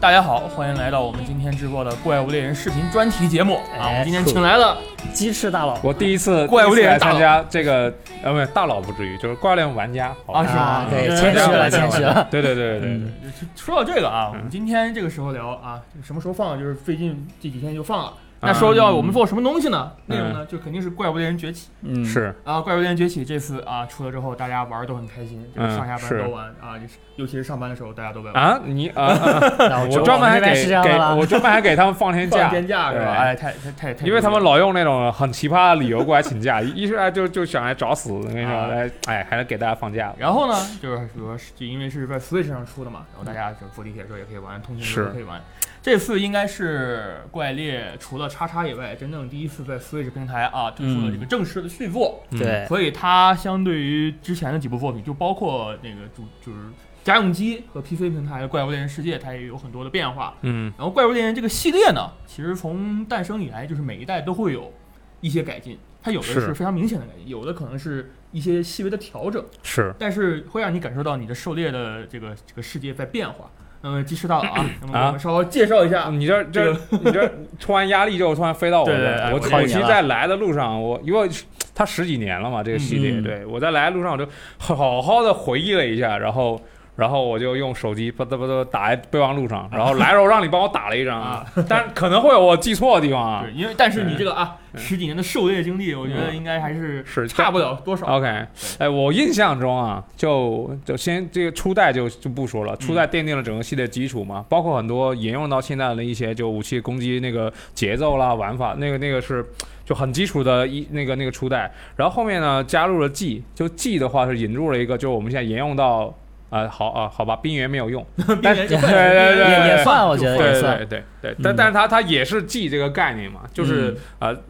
哎，大家好，欢迎来到我们今天直播的怪物猎人视频专题节目啊！我哎们今天请来了鸡翅大佬，我第一次怪物猎人参加这个，呃，不是大佬不至于，就是怪物猎人玩家。啊是吗啊，对，嗯谦虚了，对谦虚了。对对对对对，说到这个啊，我们今天这个时候聊啊，什么时候放？就是最近这几天就放了。那说要我们做什么东西呢？内容呢，就肯定是怪物猎人崛起嗯，是啊！怪物猎人崛起这次啊出了之后，大家玩都很开心，就上下班都玩啊，就是尤其是上班的时候，大家都在玩。啊，你啊，我我专门还给给我专门还给他们放天假，放天假是吧？对哎，太太太太，因为他们老用那种很奇葩的理由过来请假，一是来就就想来找死。我跟你说，哎，还能给大家放假。然后呢，就是说因为是在 Switch 上出的嘛，然后大家就坐地铁的时候也可以玩，通勤的时候也可以玩。这次应该是怪猎除了叉叉以外，真正第一次在 Switch 平台啊推出了这个正式的续作，嗯对，所以它相对于之前的几部作品，就包括那个主就是家用机和 PC 平台的《怪物猎人世界》，它也有很多的变化。嗯然后《怪物猎人》这个系列呢，其实从诞生以来，就是每一代都会有一些改进。它有的是是非常明显的改进，有的可能是一些细微的调整。是但是会让你感受到你的狩猎的这个这个世界在变化。那么，鸡翅大佬啊，那么我们稍微介绍一下，你这这你这 突然压力就突然飞到我对对这儿，我对我我其实，靠你了在来的路上，我因为它十几年了嘛，这个系列，嗯对我在来的路上我就好好的回忆了一下，然后。然后我就用手机吧嗒吧嗒打在备忘录上，然后来的时候让你帮我打了一张。啊，但可能会有我记错的地方啊。对，。因为但是你这个啊嗯十几年的狩猎经历，我觉得应该还是是差不了多少。OK，哎，我印象中啊，就就先这个初代就就不说了，初代奠定了整个系列基础嘛，包括很多沿用到现在的一些就武器攻击那个节奏啦、玩法，那个那个是就很基础的一那个那个初代，然后后面呢加入了 G，就 G 的话是引入了一个，就我们现在沿用到。啊、好啊，好吧，冰原没有用，冰原对对对也也算，我觉得对算。对对对，但嗯。但是它它也是 G 这个概念嘛，就是嗯。呃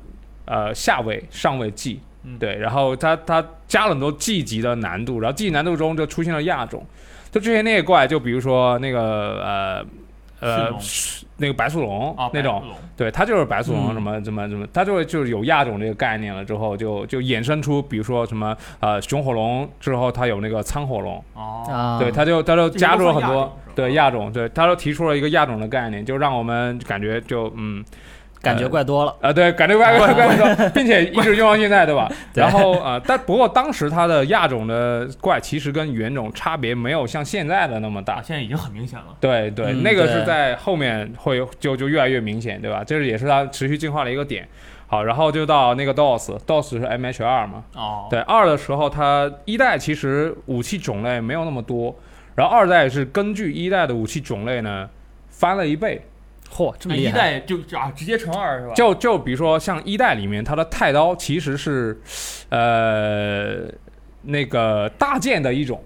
呃下位上位 G，嗯。对，然后它它加了很多 G 级的难度，然后 G 难度中就出现了亚种，就之前那些怪，就比如说那个呃呃那个白素龙啊那种，，对，它就是白素龙嗯。什么什么什么，它就会就是有亚种这个概念了之后，就就衍生出比如说什么呃熊火龙之后，它有那个苍火龙，哦，啊，对，它就它就加入了很多对亚种，对，它就提出了一个亚种的概念，就让我们感觉就嗯。感觉怪多了。啊，对，感觉怪怪怪怪，并且一直用到现在，对吧？对然后呃，但不过当时它的亚种的怪其实跟原种差别没有像现在的那么啊，大。现在已经很明显了。对对，嗯那个是在后面会就就越来越明显，对吧？这是也是它持续进化的一个点。好，然后就到那个 DOS，DOS 是 MH 二嘛？哦，对，二的时候它一代其实武器种类没有那么多，然后二代是根据一代的武器种类呢翻了一倍。嚯，这么一厉害！代就啊直接乘二是吧？就就比如说像一代里面，它的太刀其实是，呃，那个大剑的一种，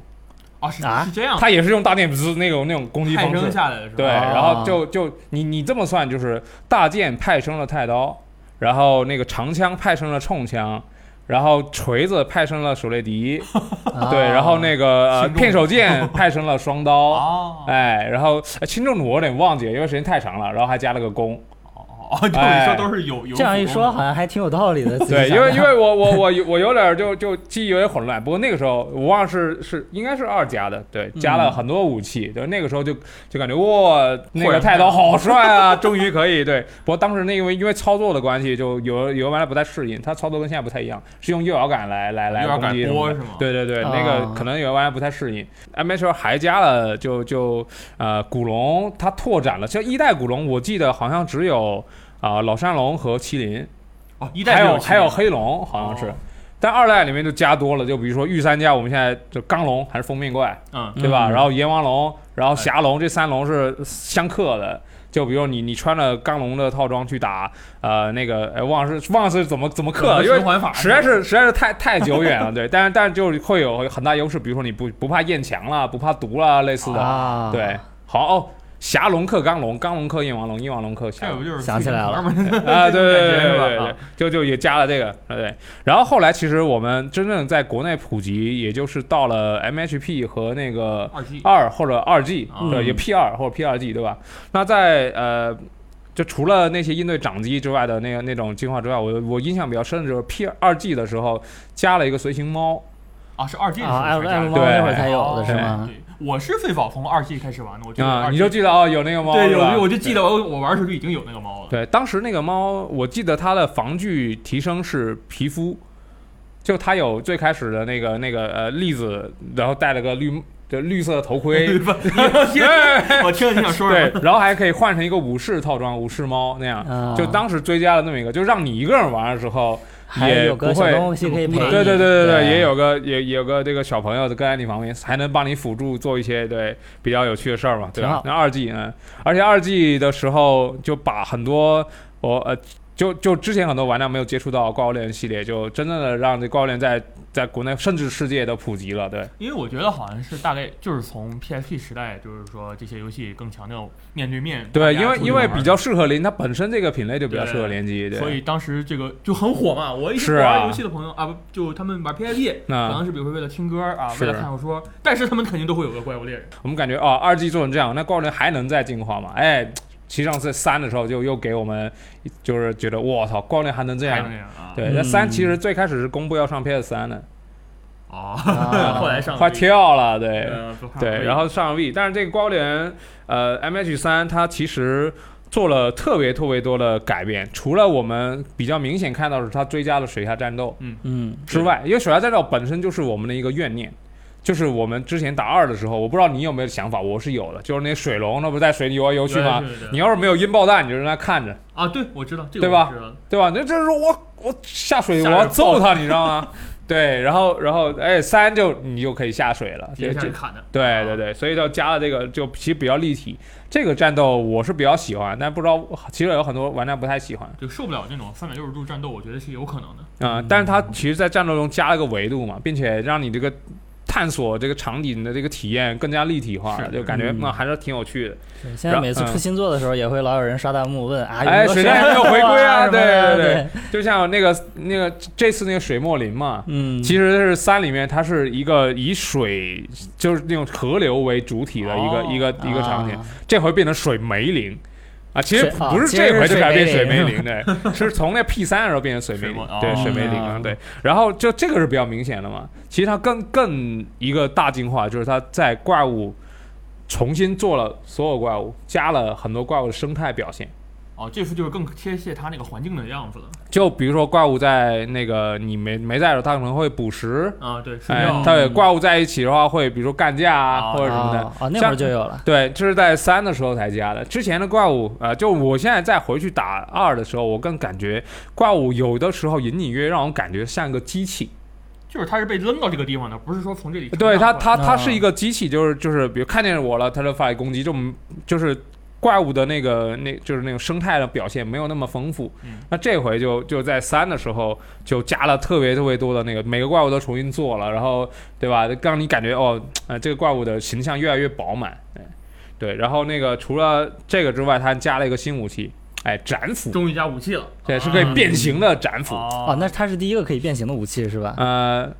啊是啊是这样，它也是用大剑不是那种那种攻击派方式。生下来的是吧？对，哦然后就就你你这么算，就是大剑派生了太刀，然后那个长枪派生了冲枪。然后锤子派生了手雷笛，啊 对，然后那个呃片手剑 派生了双刀，哦。哎，然后呃轻重弩我有点忘记了，因为时间太长了，然后还加了个弓，哦哦，就是哎说都是有有这样一说，好像还挺有道理的。对，因为因为我我我我有点儿就就记忆有点混乱，不过那个时候我忘了是是应该是二加的，对，加了很多武器，对，那个时候就就感觉哇，那个太刀 好帅啊，终于可以对。不过当时那因为因为操作的关系，就有有玩家不太适应，它操作跟现在不太一样，是用右摇杆来来来攻击是吗对对对，啊那个可能有玩家不太适应。M H 还加了就就呃古龙，它拓展了，像一代古龙，我记得好像只有啊、老山龙和麒麟。哦，一代还有还有黑黑龙，好像是。哦但二代里面就加多了，就比如说御三家，我们现在就钢龙还是封面怪，嗯对吧？嗯然后阎王龙，然后侠龙，这三龙是相克的。就比如你你穿了钢龙的套装去打，呃，那个哎忘是忘是怎么怎么克了，因为循环法实在是实在是太太久远了，对。但是但是就会有很大优势，比如说你不不怕焰墙了，不怕毒了，类似的。啊，对，好哦，霞龙克刚龙，刚龙克焰王龙，焰王龙克侠龙这不。就是想起来了吗？啊，对对对对对对啊，就就也加了这个，对对。然后后来其实我们真正在国内普及，也就是到了 MHP 和那个二 G 二或者二 G，嗯对，也 P 二或者 P 二 G，对吧？那在呃。就除了那些应对掌机之外的那个那种进化之外，我我印象比较深的就是 P 二 G 的时候加了一个随行猫，啊，是二 G 的时候才加的艾龙猫那会儿才有的哦是吗？对，我是最早从二 G 开始玩的，我记得啊，你就记得哦，有那个猫对，我就记得我我玩的时候就已经有那个猫了。对，当时那个猫，我记得它的防具提升是皮肤，就它有最开始的那个那个呃栗子，然后戴了个绿就绿色的头盔 对我听了你想说什么？，对然后还可以换成一个武士套装，武士猫那样。啊就当时追加了那么一个，就让你一个人玩的时候，也还有个不会小东西可以陪你，对对对对对也有个也也有个这个小朋友跟在你旁边，还能帮你辅助做一些对比较有趣的事儿嘛，对？吧那二 G 嗯，而且二 G 的时候就把很多我呃就就之前很多玩家没有接触到怪物猎人系列，就真正的让这怪物猎人在在国内甚至世界都普及了，对。因为我觉得好像是大概就是从 PSP 时代，就是说这些游戏更强调面对面。对，因为因为比较适合联，它本身这个品类就比较适合联机，对。所以当时这个就很火嘛。我一是啊些玩游戏的朋友啊，不就他们玩 PSP，那可能是比如说为了听歌啊，为了看小说，但是他们肯定都会有个怪物猎人。我们感觉哦，二 G 做成这样，那怪物猎人还能再进化吗？哎，其实上次三的时候就又给我们就是觉得我操，怪物猎人还能这样？对，嗯那三其实最开始是公布要上 PS 三的，哦，啊。后来上快跳了，对。对，然后上 V，但是这个光联，呃，MH 三它其实做了特别特别多的改变，除了我们比较明显看到的是它追加了水下战斗嗯。嗯。之外，因为水下战斗本身就是我们的一个怨念。就是我们之前打二的时候，我不知道你有没有想法，我是有的。就是那水龙，那不是在水里游来游去吗？你要是没有音爆弹，你就让它看着，啊，对，我知道这个对吧对吧？那这是我我下水，我要揍他，你知道吗？对，然后然后哎，三就你就可以下水了。对对对，所以就加了这个，就其实比较立体。这个战斗我是比较喜欢，但不知道其实有很多玩家不太喜欢就受不了那种三百六十度战斗，我觉得是有可能的。啊、但是它其实，在战斗中加了个维度嘛，并且让你这个探索这个场景的这个体验更加立体化了，就感觉嗯那、还是挺有趣的。对现在每次出新作的时候，也会老有人刷弹幕问啊，哎水战有没有回归啊对对对，就像那个那个这次那个水墨林嘛，嗯，其实是三里面它是一个以水就是那种河流为主体的一个、哦一个一个场景，啊这回变成水梅林。啊，其实不是这回就改变水水梅梅林，的，是从那 P 三的时候变成水梅林，对，哦水梅林啊嗯，对。然后就这个是比较明显的嘛。其实它更更一个大进化，就是它在怪物重新做了所有怪物，加了很多怪物的生态表现。哦，这次就是更贴切它那个环境的样子了。就比如说怪物在那个你没没在的时候，它可能会捕食，啊，对，是哎觉，它有怪物在一起的话会比如说干架啊哦或者什么的。啊啊，那会儿就有了，对，这是在三的时候才加的。之前的怪物，呃，就我现在再回去打二的时候，我更感觉怪物有的时候隐隐约约让我感觉像个机器。就是它是被扔到这个地方的，不是说从这里对它，它它啊是一个机器，就是就是，比如看见我了，它就发起攻击，就就是怪物的那个那就是那种生态的表现没有那么丰富。嗯那这回就就在三的时候就加了特别特别多的那个，每个怪物都重新做了，然后对吧？让你感觉哦，呃，这个怪物的形象越来越饱满。对对，然后那个除了这个之外，它还加了一个新武器，哎，斩斧，终于加武器了，对，是可以变形的斩斧。哦哦，那它是第一个可以变形的武器是吧？呃，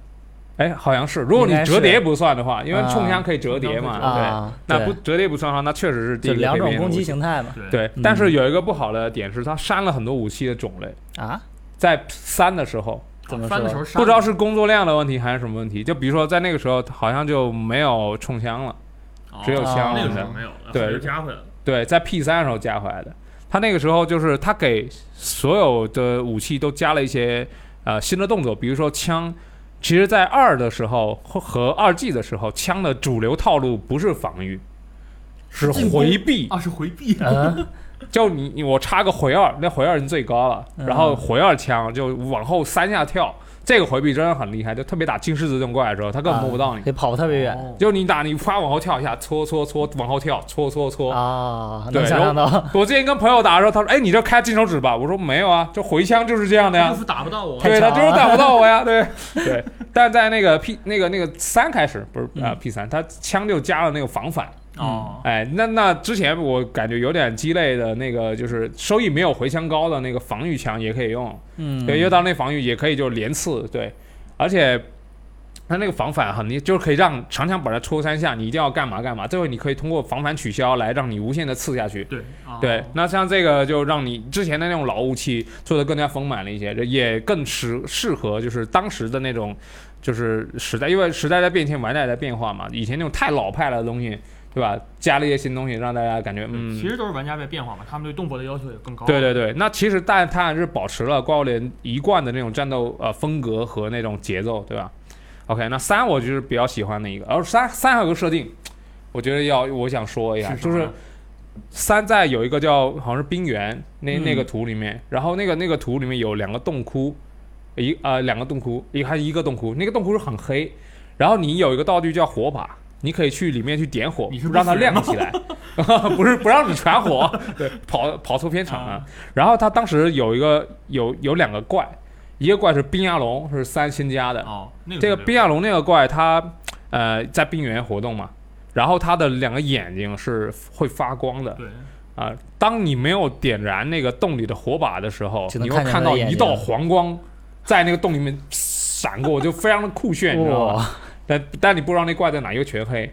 哎，好像是，如果你折叠不算的话，因为啊。冲枪可以折叠嘛，对。啊，对。那不折叠不算的话，那确实是第一个两种攻击形态嘛，对。但是有一个不好的点是，它删了很多武器的种类。啊，在三的时候，怎么翻的时候说？删不知道是工作量的问题还是什么问题，就比如说在那个时候好像就没有冲枪了，只有枪那个时候没有，对。加回来了。对，在 P 三的时候加回来的。他那个时候就是他给所有的武器都加了一些呃新的动作，比如说枪。其实，在二的时候和和二 G 的时候，枪的主流套路不是防御，是回避。啊，是回避，啊，就你你我插个回二，那回二已经最高了，嗯。然后回二枪就往后三下跳，这个回避真的很厉害，就特别打金狮子这种怪的时候，他根本摸不到你。可以跑特别远哦就你打你啪往后跳一下，搓搓搓往后跳，搓搓搓。啊，对能想象到，我之前跟朋友打的时候，他说：“哎，你这开金手指吧？”我说：“没有啊，这回枪就是这样的呀就。是打不到我。对，他就是打不到我呀。对 对，但在那个 P 那个那个三开始不是啊嗯 P 三，他枪就加了那个防反。哦，哎，那那之前我感觉有点鸡肋的那个，就是收益没有回枪高的那个防御枪也可以用，嗯，对，因为到那防御也可以就连刺，对，而且它那个防反很你，就是可以让长枪把它戳三下，你一定要干嘛干嘛。最后你可以通过防反取消来让你无限的刺下去。对啊对，那像这个就让你之前的那种老武器做的更加丰满了一些，也更适适合就是当时的那种就是时代，因为时代在变迁，玩家也在变化嘛。以前那种太老派了的东西，对吧？加了一些新东西，让大家感觉嗯，其实都是玩家在变化嘛，他们对动作的要求也更高。对对对，那其实但它还是保持了怪物猎人一贯的那种战斗呃风格和那种节奏，对吧？OK，那三我就是比较喜欢的一个，而三三还有个设定，我觉得要我想说一下，就是三在有一个叫好像是冰原那嗯那个图里面，然后那个那个图里面有两个洞窟，一呃两个洞窟，一还是一个洞窟，那个洞窟是很黑，然后你有一个道具叫火把。你可以去里面去点火你 是，不让它亮起来，不是不让你全火，对，跑跑错片场了。啊。然后他当时有一个有有两个怪，一个怪是冰牙龙，是三新加的。哦，那个这个冰牙龙那个怪，它呃在冰原活动嘛，然后它的两个眼睛是会发光的。对，啊、当你没有点燃那个洞里的火把的时候，你会看到一道黄光在那个洞里面闪过，就非常的酷炫，你知道吗？哇，但但你不知道那怪在哪，又全黑。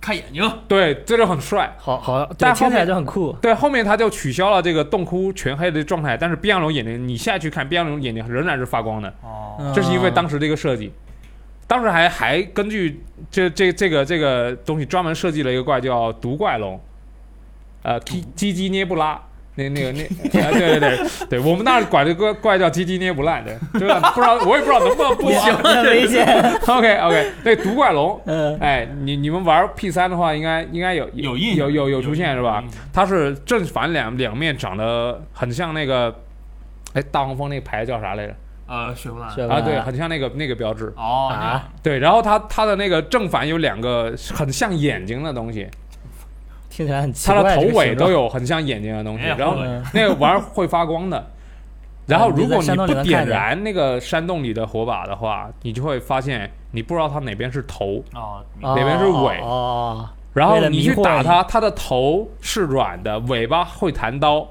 看眼睛，对，这就很帅。好好，但后听起来面就很酷。对，后面他就取消了这个洞窟全黑的状态，但是冰羊龙眼睛，你下去看冰羊龙眼睛仍然是发光的，哦，嗯这是因为当时这个设计。当时还还根据这这这个这个东西专门设计了一个怪叫毒怪龙，呃，基基基涅布拉，那那个那，啊、对对对对，我们那儿管这个怪叫鸡鸡捏不烂的，对吧？不知道我也不知道能不能播。很危险。OK OK，那毒怪龙，嗯，哎，你你们玩 P 三的话，应该应该有有印有有有出现是吧？它是正反两两面长得很像那个，哎，大黄蜂那个牌叫啥来着？呃，雪佛兰雪佛啊，对，很像那个那个标志。哦啊，对，然后它它的那个正反有两个很像眼睛的东西，听起来很奇它怪。的头尾都。有很像眼睛的东西，哎然后那个玩意儿会发光的。然后如果你不点燃那个山洞里的火把的话，你就会发现你不知道它哪边是头，哦，哦哪边是尾哦，然后你去打它，它的头是软的，尾巴会弹刀，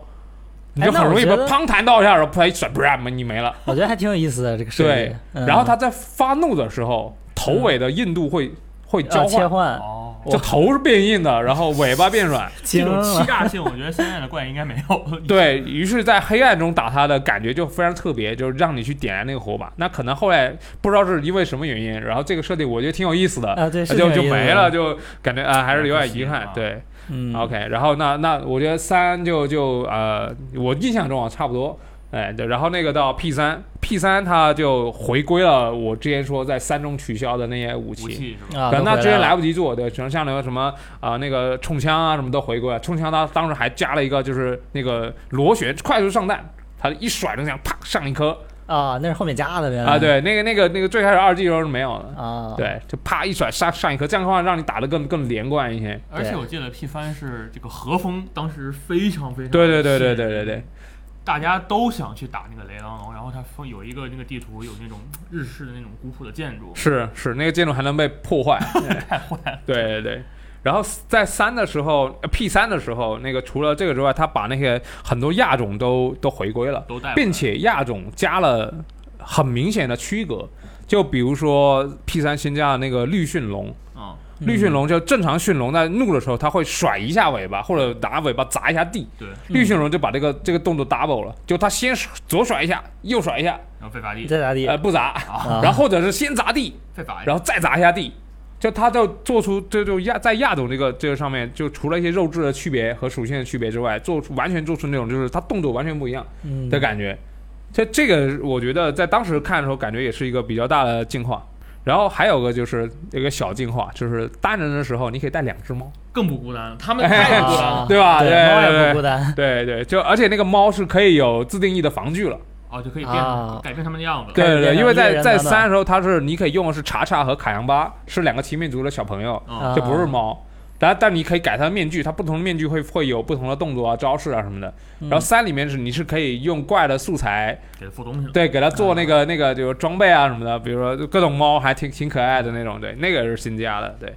你就很容易被砰弹到一下，然后啪一甩，不然你没了。我觉得还挺有意思的这个设计。对，嗯然后它在发怒的时候，头尾的硬度会会交换，换，哦，就头是变硬的，然后尾巴变软。这种欺诈性，我觉得现在的怪应该没有。对于是，在黑暗中打它的感觉就非常特别，就是让你去点燃那个火把。那可能后来不知道是因为什么原因，然后这个设定我觉得挺有意思的，啊，对，就就没了，。就感觉啊、还是有点遗憾啊。对，嗯 OK，然后那那我觉得三就就呃，我印象中啊差不多，哎，对，然后那个到 P 三，P 三它就回归了我之前说在三中取消的那些武武器。可能它之前来不及做，对，像像那个什么啊、那个冲枪啊什么都回归了。冲枪它当时还加了一个就是那个螺旋快速上弹，它一甩就这样啪上一颗。啊，那是后面加的，啊，对，那个那个那个最开始二 G 的时候是没有的，啊，，对，就啪一甩上上一颗，这样的话让你打的更更连贯一些。而且我记得 P 三是这个和风，当时非常非常对对对对对对对，大家都想去打那个雷狼龙，然后它封有一个那个地图有那种日式的那种古朴的建筑，是是，那个建筑还能被破坏。太坏了。对对对。然后在三的时候，P 三的时候，那个除了这个之外，他把那些很多亚种都都回归了。都带并且亚种加了很明显的区隔，就比如说 P 三新加的那个绿驯龙，嗯，绿驯龙就正常驯龙在怒的时候，它会甩一下尾巴，或者拿尾巴砸一下地。对，绿驯龙就把这个这个动作 double 了，就它先左甩一下，右甩一下，然后废法地，再砸地？呃不砸，啊然后或者是先砸地，再砸，然后再砸一下地。就它就做出这就亚在亚种这个这个上面，就除了一些肉质的区别和属性的区别之外，做出完全做出那种就是它动作完全不一样。嗯的感觉。这这个我觉得在当时看的时候，感觉也是一个比较大的进化。然后还有个就是一个小进化，就是单人的时候你可以带两只猫，更不孤单了，他们太孤单啊了。对吧对，对对猫也对不孤单。对对，就而且那个猫是可以有自定义的防具了。哦，就可以变啊改变他们的样子。对对对，因为在在三的时候，它是你可以用的是查查和卡扬巴，是两个奇面族的小朋友，嗯，这不是猫。但但你可以改它的面具，它不同的面具会会有不同的动作啊、招式啊什么的。嗯然后三里面是你是可以用怪的素材给它附东西。对，给它做那个、那个就是装备啊什么的，比如说各种猫还挺挺可爱的那种，对，那个是新加的，对。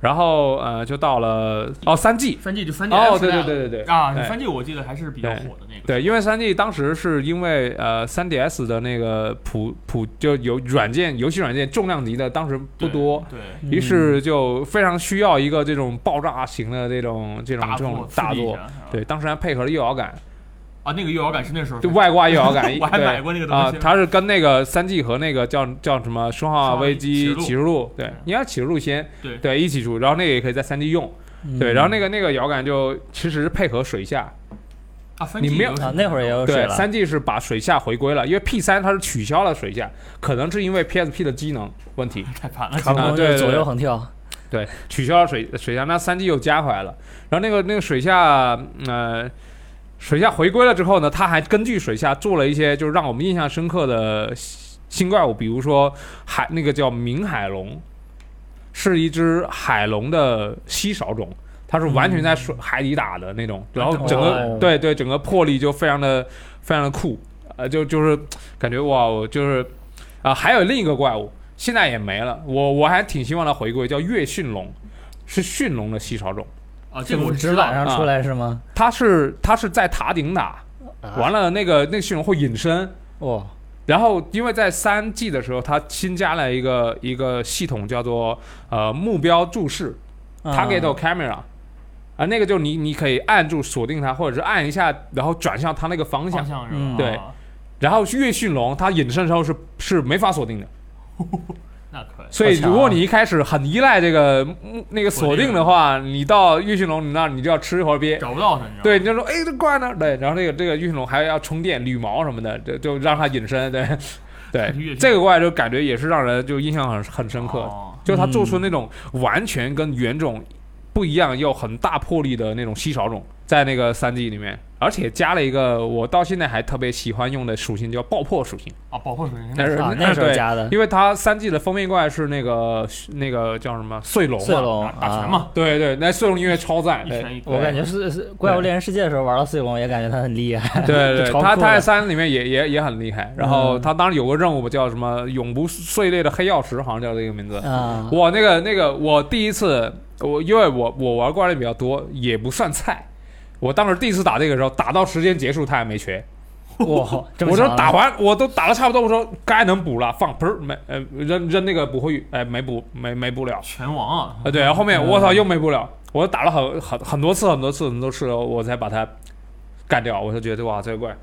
然后呃就到了哦三 G，三 G 就三 G 哦对对对对对。啊，对。三 G 我记得还是比较火的那个。对，因为三 G 当时是因为呃三 DS 的那个普普就有软件游戏软件重量级的当时不多，对，嗯于是就非常需要一个这种爆炸型的这种这种这种大作，，对，当时还配合了右摇杆，啊，那个右摇杆是那时候就外挂右摇杆我还对买过那个东啊西，它是跟那个三 G 和那个叫叫什么《生化危机启示录。对嗯，应该启示录先对。对一起出，然后那个也可以在三 G 用，嗯对，然后那个那个摇杆就其实是配合水下，啊，三你 G 没有啊，那会儿也有水对，了，三 G 是把水下回归了，因为 P 三它是取消了水下，可能是因为 PSP 的机能问题，太烦了，啊对左右横跳，对，取消了水水下，那三 G 又加回来了。然后那个那个水下，呃，水下回归了之后呢，他还根据水下做了一些就是让我们印象深刻的新新怪物，比如说海那个叫明海龙，是一只海龙的稀少种。它是完全在水海底打的那种，然后整个、哦对对整个魄力就非常的非常的酷，呃，就就是感觉哇，我就是啊、还有另一个怪物，现在也没了，我我还挺希望它回归，叫月驯龙，是驯龙的稀少种。啊，这个我知道纸板上出来是吗？它是它是在塔顶打，啊完了那个那个驯龙会隐身，哦，然后因为在三 G 的时候，它新加了一个一个系统叫做呃目标注视啊 target camera。啊，那个就你你可以按住锁定它，或者是按一下，然后转向它那个方向方。向是吧？嗯对啊然后越驯龙它隐身的时候是是没法锁定的，那可以。所以如果你一开始很依赖这个嗯那个锁定的话，你到月驯龙你那儿你就要吃一会儿鳖。找不到它，你知道吗？对，你就说哎这怪呢？对，然后这个这个月驯龙还要充电、捋毛什么的，就就让它隐身。对，对这个怪就感觉也是让人就印象很很深刻，哦就他做出那种完全跟原种不一样又很大魄力的那种稀少种，在那个三 G 里面，而且加了一个我到现在还特别喜欢用的属性，叫爆破属性。啊，爆破属性那是啊，那时候对加的因为它三季的封面怪是那个那个叫什么碎龙，碎龙啊，打拳嘛，对对，那碎龙音乐超赞，一拳一我感觉是是怪物猎人世界的时候玩到碎龙，也感觉他很厉害。对对，他他在三里面也也也很厉害。然后嗯他当时有个任务叫什么“永不碎裂的黑曜石”，好像叫这个名字。啊，我那个那个，我第一次我因为我我玩怪猎比较多，也不算菜。我当时第一次打这个时候，打到时间结束他还没瘸，哇，我说打完我都打的差不多，我说该能补了，放砰没呃扔扔那个捕获玉，哎没补没没补了。拳王啊，啊，对，然后后面嗯我操又没补了，我打了很很很多次很多次很多次，我才把它干掉。我就觉得哇，这个怪。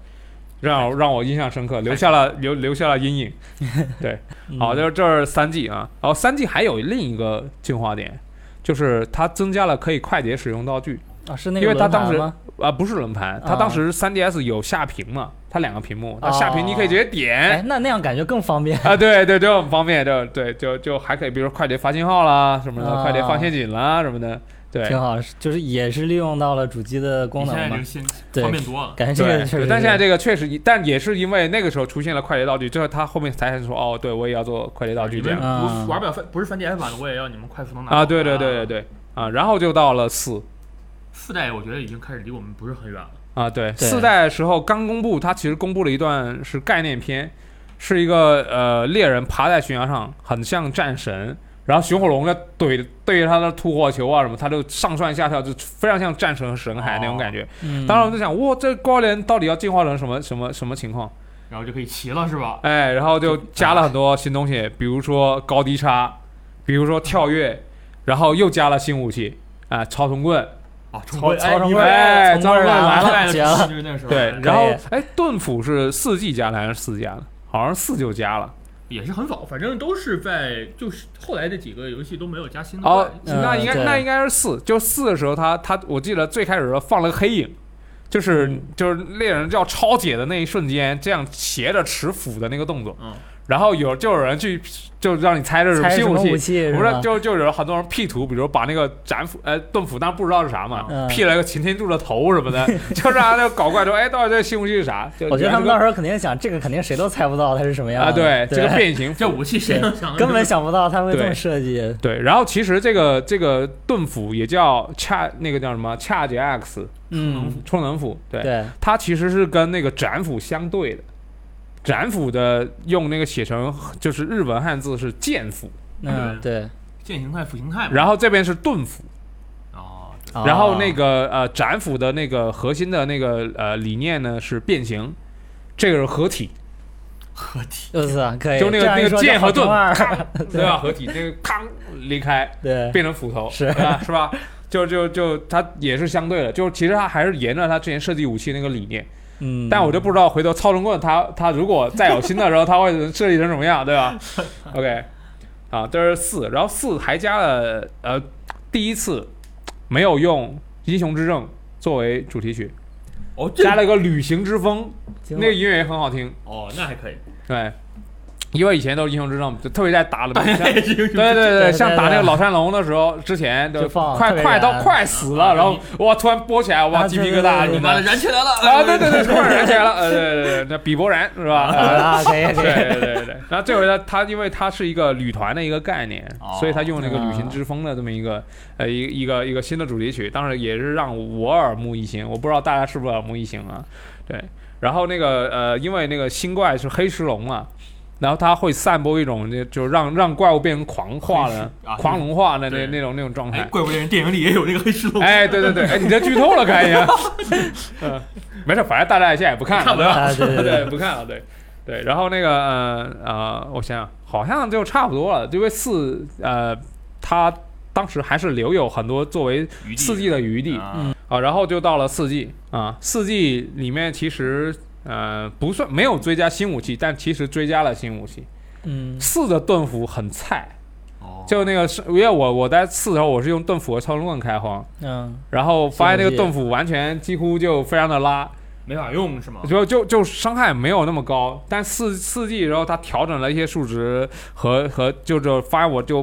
让让我印象深刻，留下了留留下了阴影。对，好就是这是三 G 啊，然后三 G 还有另一个进化点，就是它增加了可以快捷使用道具啊，是那个因为他当时轮盘吗啊，不是轮盘，它啊当时 3DS 有下屏嘛，它两个屏幕，它哦下屏你可以直接哎点。，那那样感觉更方便。啊，对对，就很方便，就对，就就还可以，比如说快捷发信号啦什么的，啊快捷放陷阱啦什么的，对，挺好，就是也是利用到了主机的功能嘛方便多了。感觉这对个确实。但现在这个确实，但也是因为那个时候出现了快捷道具，之后他后面才说，哦，对我也要做快捷道具这样玩不了翻，不是翻 DS 版的，我也要你们快速能拿啊，对对对对对啊，然后就到了四四代我觉得已经开始离我们不是很远了。啊，对，对四代的时候刚公布，它其实公布了一段是概念片，是一个呃猎人爬在悬崖上，很像战神。然后熊火龙在怼对着他的吐火球啊什么，他就上蹿下跳，就非常像战神和神海那种感觉。嗯，当时我们就想，哇，这高连到底要进化成什么什么什么情况？然后就可以骑了是吧？哎，然后就加了很多新东西，比如说高低差，比如说跳跃，然后又加了新武器啊、超重棍，啊，重棍哎从棍儿超重棍来了就是那时候对，然后哎，盾斧是四 G 加的还是四加的？好像四就加了。也是很早，反正都是在就是后来这几个游戏都没有加新的哦那应该对那应该是四，就四的时候他他我记得最开始的时候放了个黑影。就是嗯就是猎人要超解的那一瞬间，这样斜着持斧的那个动作，嗯，然后有就有人去就让你猜这是什么新武器武，器是不是？就就有很多人 P 图，比如把那个斩斧呃盾斧，当然不知道是啥嘛嗯，P 了一个擎天柱的头什么的，就让人搞怪说，哎，到底这个新武器是啥？就我觉得他们到时候肯定想，这个肯定谁都猜不到它是什么样的啊，的。对，这个变形这武器谁能想得根本想不到它会这么设计。对，然后其实这个这个盾斧也叫恰那个叫什么恰杰 X 嗯，充能斧，对，对，它其实是跟那个斩斧相对的。斩斧的用那个写成就是日文汉字是剑斧，嗯，对，剑形态、斧形态嘛。然后这边是盾斧，哦，然后那个呃斩斧的那个核心的那个呃理念呢是变形，这个是合体，合体。就是啊，可以，就那个那个剑和盾，对吧？合体那个咔离开对，变成斧头，是？是吧？就就就它也是相对的，就其实它还是沿着它之前设计武器那个理念，嗯，但我就不知道回头超声棍他他如果再有新的时候，他会设计成什么样，对吧？OK，啊，这是四，然后四还加了呃第一次没有用《英雄之证》作为主题曲，哦，加了一个旅行之风，那个音乐也很好听，哦，那还可以。对，因为以前都是英雄之证，就特别在打了，对对对对，像打那个老山龙的时候，之前就快快到快死啊了，然后哇突然播起来，哇啊鸡皮疙瘩你妈的的燃起来了啊，对对。对，突然燃起来了，呃对对对，那比伯然是吧？呃啊，对，对对对，然后这回呢，他因为他是一个旅团的一个概念，哦所以他用那个旅行之风的这么一个呃一一个一个新的主题曲，当然也是让我耳目一新，我不知道大家是不是耳目一新啊？对，然后那个呃，因为那个新怪是黑石龙嘛。然后它会散播一种，就就让让怪物变成狂化的、啊狂龙化的那那种那种状哎，态。怪不得人电影里也有那个黑石龙。哎，对对对，哎，你这剧透了，看一下。嗯，没事，反正大家现在也不看了，对吧？啊对对对，对，不看了，对，对，然后那个呃呃，我想想，好像就差不多了，因为四呃，它当时还是留有很多作为四季的余地啊啊，然后就到了四季啊，四季里面其实呃不算没有追加新武器，但其实追加了新武器。嗯，四的盾斧很菜，哦，就那个是因为我我在四的时候我是用盾斧和超声棍开荒，嗯，然后发现那个盾斧完全几乎就非常的拉。没法用是吗？就就就伤害没有那么高，但四四季然后它调整了一些数值和和就就发现我就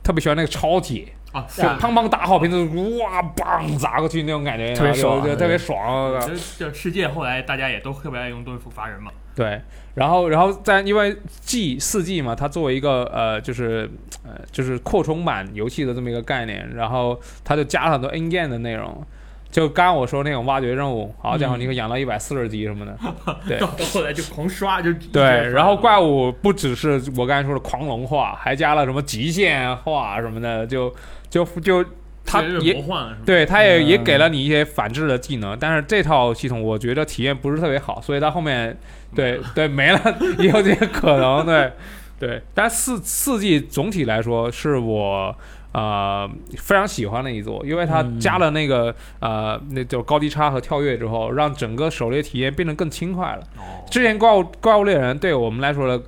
特别喜欢那个超铁，啊，就砰砰打好瓶子，哇棒砸过去那种感觉，特别爽就就特别爽。这这世界后来大家也都特别爱用盾斧伐人嘛。对，然后然后在因为 G 四 G 嘛，它作为一个呃就是呃就是扩充版游戏的这么一个概念，然后它就加了很多 N game 的内容。就刚刚我说那种挖掘任务，好家伙，嗯你可以养到一百四十级什么的，对到后来就狂刷，就对，然后怪物不只是我刚才说的狂龙化，还加了什么极限化什么的，就就就他也？对，他也也嗯给了你一些反制的技能，但是这套系统我觉得体验不是特别好，所以它后面对对没了，也 有这些可能，对对。但四四季总体来说是我呃非常喜欢的一座，因为它嗯加了那个、呃那就高低差和跳跃之后，让整个狩猎体验变得更轻快了。哦，之前怪物怪物猎人对我们来说的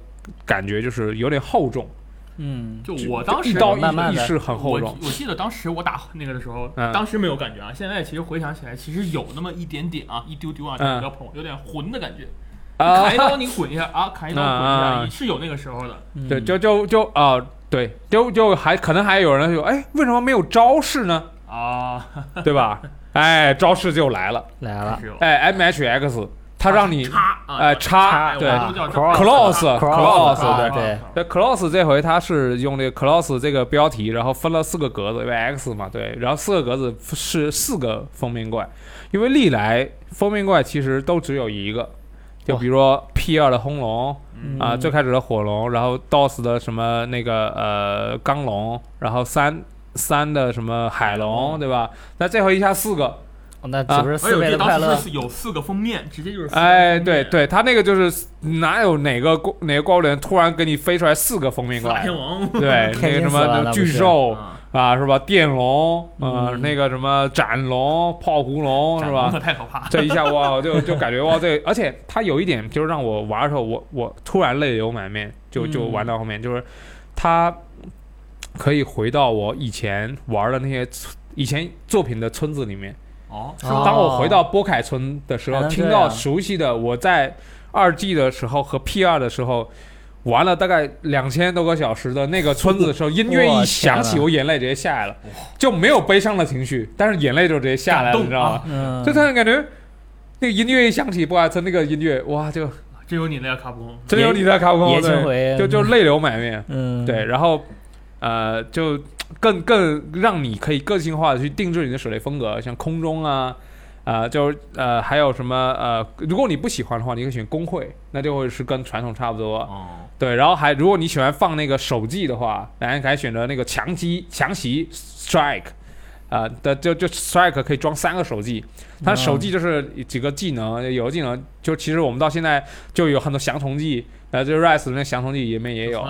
感觉就是有点厚重，嗯，就我当时一刀慢慢地一式很厚我重。我记得当时我打那个的时候，嗯当时没有感觉啊，现在其实回想起来，其实有那么一点点啊，一丢丢啊，嗯不要碰，有点混的感觉。啊砍一刀你滚一下啊，砍一刀滚一下，也是有那个时候的。嗯对，就就就啊、对，就就还可能还有人说，哎，为什么没有招式呢？啊，对吧？哎，招式就来了，来了哎，M H X，它让你哎插哎对我都叫 Cross Cross，Cross，对对那 Cross 这回它是用这个 Cross 这个标题，然后分了四个格子，因为 X 嘛，对，然后四个格子是四个封面怪，因为历来封面怪其实都只有一个，就比如说 P 二的轰龙嗯啊、最开始的火龙，然后 DOS 的什么那个呃钢龙，然后三三的什么海龙，对吧？那这回一下四个，哦那岂不是四我记得当倍的快乐时？是有四个封面，直接就是哎，对对，他那个就是哪有哪个哪个怪物猎人突然给你飞出来四个封面怪四大天，王，对，那个什么巨兽啊啊，是吧？电龙，呃，嗯那个什么斩龙、炮狐龙，是吧？太可怕。这一下哇，就就感觉哇，这而且它有一点就是让我玩的时候，我我突然泪流满面，就就嗯玩到后面，就是它可以回到我以前玩的那些以前作品的村子里面。哦，当我回到波凯村的时候，听到熟悉的我在二 G 的时候和 P 二的时候。玩了大概两千多个小时的那个村子的时候，音乐一响起，我眼泪直接下来了，就没有悲伤的情绪，但是眼泪就直接下来了，你知道吗？啊？嗯，就突然感觉那个音乐一响起，波凯村那个音乐，哇，就真有你那个卡普空，真有你的卡普空，对，回，就就泪流满面，嗯，对，然后呃，就更更让你可以个性化的去定制你的手雷风格，像空中啊。呃，就是呃，还有什么呃，如果你不喜欢的话，你可以选工会，那就会是跟传统差不多。哦，对，然后还如果你喜欢放那个手技的话，然后可以选择那个强击强袭 strike，啊、的就就 strike 可以装三个手技，它手技就是几个技能，有的技能就其实我们到现在就有很多降虫技，呃，就 rise 那降虫技里面也有？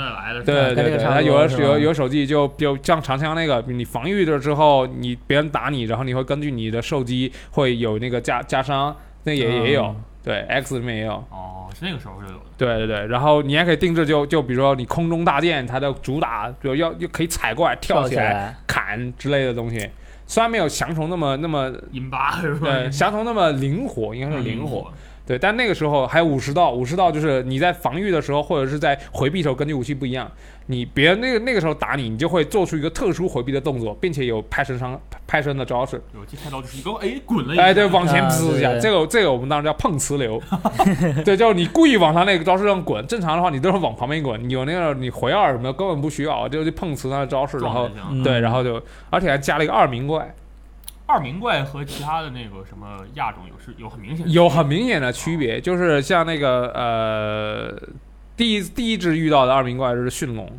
对对对，有的多是吧有有手机就就像长枪那个，你防御了之后，你别人打你，然后你会根据你的受击会有那个加加伤，那也也有嗯，对 X 里面也有。哦，是那个时候就有的。对对对，然后你还可以定制就，就比如说你空中大剑，它的主打就要又可以踩过来、跳跳起来、砍之类的东西。虽然没有降虫那么那么阴巴是吧？对降虫那么灵活，应该是灵活。活。对，但那个时候还有武士道，武士道就是你在防御的时候或者是在回避的时候，根据武器不一样，你别那个那个时候打你，你就会做出一个特殊回避的动作，并且有拍身伤拍身的招式。有记开刀就是一个哎滚了一下，哎，对，往前啊滋一下，这个这个我们当时叫碰瓷流，对，就是你故意往他那个招式上滚，正常的话你都是往旁边滚，你有那个你回二什么的根本不需要，就去碰瓷他的招式，然后对，然后就而且还加了一个二名怪，二名怪和其他的那个什么亚种有是有很明显的有很明显的区别，就是像那个呃第一第一只遇到的二名怪是驯龙。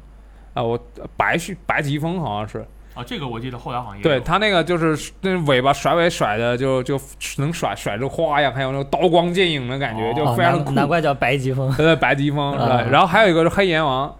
啊，我白驯白疾风好像是，啊，这个我记得后来好像也对有他那个就是那尾巴甩尾甩的就就能甩甩出花样，还有那种刀光剑影的感觉，哦就哦非常的酷。难难怪叫白疾风。对，白疾风，啊对，然后还有一个是黑阎王，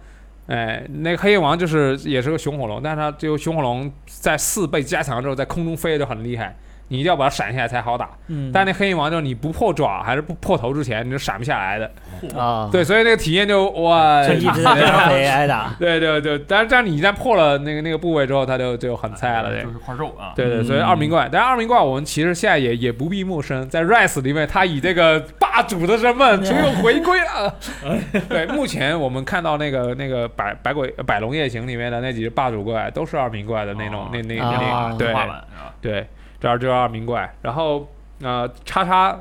哎，那个黑夜王就是也是个雄火龙，但是它就雄火龙在四倍加强之后，在空中飞就很厉害，你一定要把它闪下来才好打。嗯，但那黑影王就是你不破爪还是不破头之前，你就闪不下来的。啊，对，所以那个体验就哇，就一直在边上飞挨打。对对对，但是但是你一旦破了那个那个部位之后，它就就很菜了，对。就是块肉啊。对对，所以嗯二名怪，但是二名怪我们其实现在也也不必陌生，在 Rise 里面，他以这个霸主的身份终于回归了。对，目前我们看到那个那个百百鬼百龙夜行里面的那几只霸主怪，都是二名怪的那种哦那那啊那画对？对，这儿就二名怪，然后呃叉叉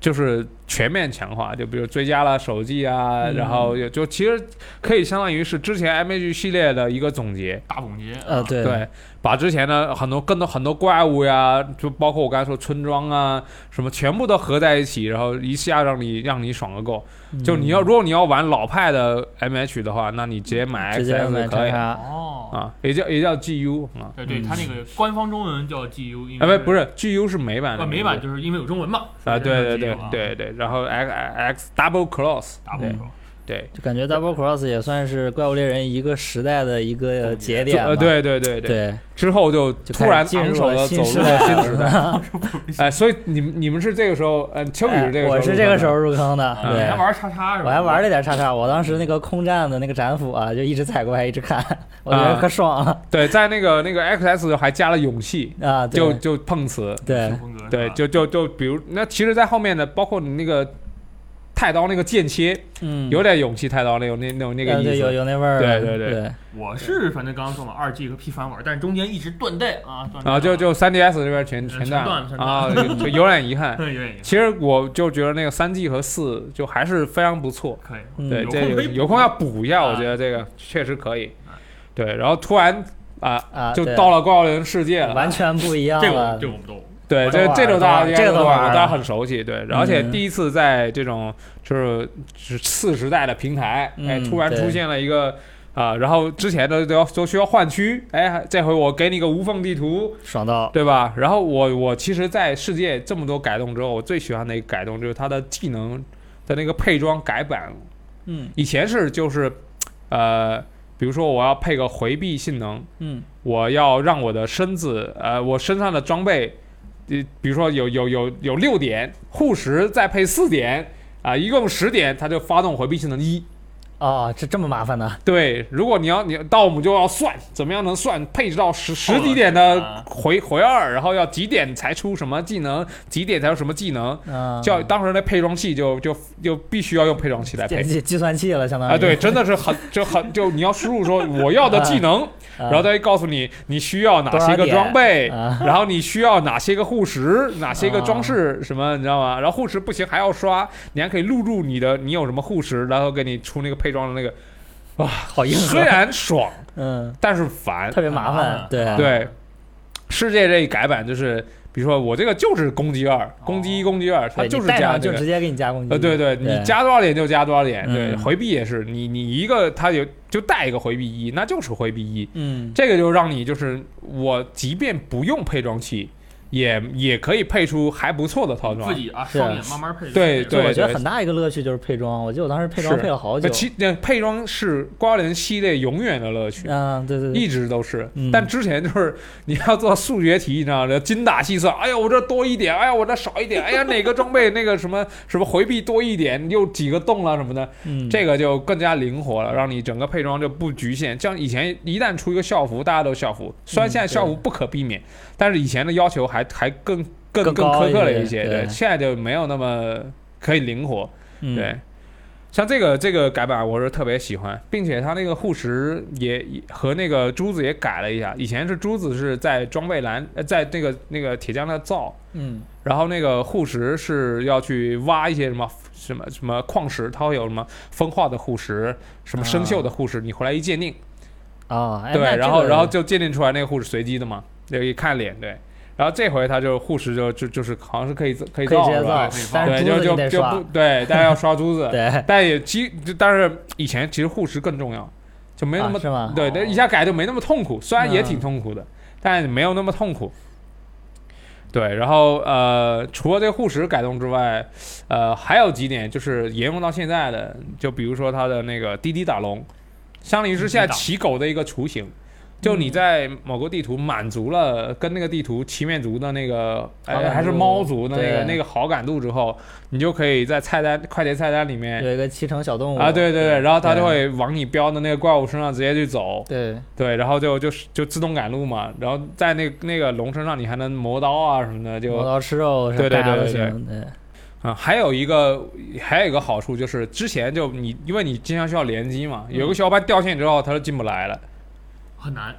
就是全面强化，就比如追加了手技啊，嗯然后也就其实可以相当于是之前 MH 系列的一个总结。大总结。呃，啊，对，对，把之前的很多更多很多怪物呀，就包括我刚才说村庄啊，什么全部都合在一起，然后一下让你让你爽个够。嗯。就你要如果你要玩老派的 MH 的话，那你直接买直接 XS 买可以叉叉，哦，啊，也叫也叫 GU 啊，对对，嗯。它那个官方中文叫 GU，因啊为不不是 GU 是美版美版就是因为有中文嘛。啊，对对对对对，然后 X X Double Cross，对。大部分对，就感觉 Double Cross 也算是怪物猎人一个时代的一个节点对对对对，对，之后就就突然进入昂首的了新走入了时代新时代，哎，所以你们你们是这个时候，呃，秋雨是这个时候，哎我是这个时候，入坑的，对还。玩叉叉是吧？我还玩了点叉叉，我当时那个空战的那个斩斧啊，就一直踩过来一直看，我觉得可爽了对，在那个那个 XS 还加了勇气，啊！对就就碰瓷，对对，就就就比如那其实，在后面的包括你那个太刀那个剑切，嗯，有点勇气太刀那种那那种那个意思，有有那味儿，对对对。对。我是反正刚刚说嘛，二 G 和 P 三玩，但是中间一直断代啊，断啊。就就三 DS 这边全嗯全断啊，就就有点遗憾。有点其实我就觉得那个三 G 和四就还是非常不错，可以。嗯。对，这有空要补一下，啊。我觉得这个确实可以。啊。对，然后突然啊，啊，就到了怪物猎人世界了，完全不一样这个了这个我们都对，这这种了大家这个都玩了大家很熟悉，对，而且嗯。第一次在这种就是是次时代的平台，哎，突然出现了一个啊，然后之前的都要都需要换区，哎，这回我给你个无缝地图，爽到，对吧？然后我我其实，在世界这么多改动之后，我最喜欢的一个改动就是它的技能的那个配装改版，嗯。以前是就是呃，比如说我要配个回避性能，嗯。我要让我的身子，呃，我身上的装备，呃，比如说有有有有六点护石，再配四点，啊、一共十点，它就发动回避性能一。哦，这这么麻烦呢？对，如果你要你到我们就要算怎么样能算配置到十十几点的啊回回二，然后要几点才出什么技能，几点才有什么技能，嗯，叫当时那配装器就就就必须要用配装器来配计算器了，相当于啊，对，，真的是很就很就你要输入说我要的技能，然后啊他会告诉你你需要哪些个装备，啊然后你需要哪些个护石，哪些个装饰什么，你知道吗？然后护石不行还要刷，你还可以录入你的你有什么护石，然后给你出那个配装的那个。哇 好硬虽，然爽，嗯，但是烦。特别麻啊烦，对对，世界这一改版就是比如说我这个就是攻击二，攻击一，攻击二，它就是加这个就直接给你加攻击。呃，对对，你加多少点就加多少点，对，嗯。回避也是，你你一个它有就带一个回避一，那就是回避一，嗯，这个就让你就是我即便不用配装器，也也可以配出还不错的套装自。己啊是啊双眼慢慢配。对对我觉得很大一个乐趣就是配装，我记得我当时配装配了好久那。其那配装是瓜联系列永远的乐趣。嗯，对对对，一直都是，嗯但之前就是你要做数学题，你知道吗？精打细算，哎呀，我这多一点，哎呀，我这少一点，哎呀，哪个装备那个什么什么回避多一点，又几个洞了什么的，嗯，这个就更加灵活了，让你整个配装就不局限。像以前一旦出一个校服，大家都校服，虽然现在校服不可避免，但是以前的要求还还更更更更苛刻了一些对现在就没有那么可以灵活，嗯对。像这个这个改版我是特别喜欢，并且它那个护石也也和那个珠子也改了一下。以前是珠子是在装备栏，呃在那个那个铁匠那造，嗯然后那个护石是要去挖一些什么什么什么矿石，它会有什么风化的护石，什么生锈的护石，你回来一鉴定，啊，哎对，然后然后就鉴定出来那个护士随机的嘛，就一看脸，对。然后这回他就护食就就就是好像是可以可以可以直接是吧对，就就就不，对，大家要刷珠子，对，但也其但是以前其实护食更重要，就没那么、啊是吗？对，那一下改就没那么痛苦，虽然也嗯挺痛苦的，但没有那么痛苦。对，然后呃，除了这个护石改动之外，呃，还有几点就是沿用到现在的，就比如说它的那个滴滴打龙，相当于是现在骑狗的一个雏形。就你在某个地图满足了跟那个地图七面族的那个，哎，还是猫族的那个那个好感度之后，你就可以在菜单快捷菜单里面有一个骑乘小动物。啊，对对对，然后它就会往你标的那个怪物身上直接去走，对。对，然后就就是就自动赶路嘛，然后在那那个龙身上你还能磨刀啊什么的，就磨刀吃肉，对对对对行，对。啊，还有一个还有一个好处就是之前就你因为你经常需要联机嘛，有个小伙伴掉线之后他就进不来了，很难。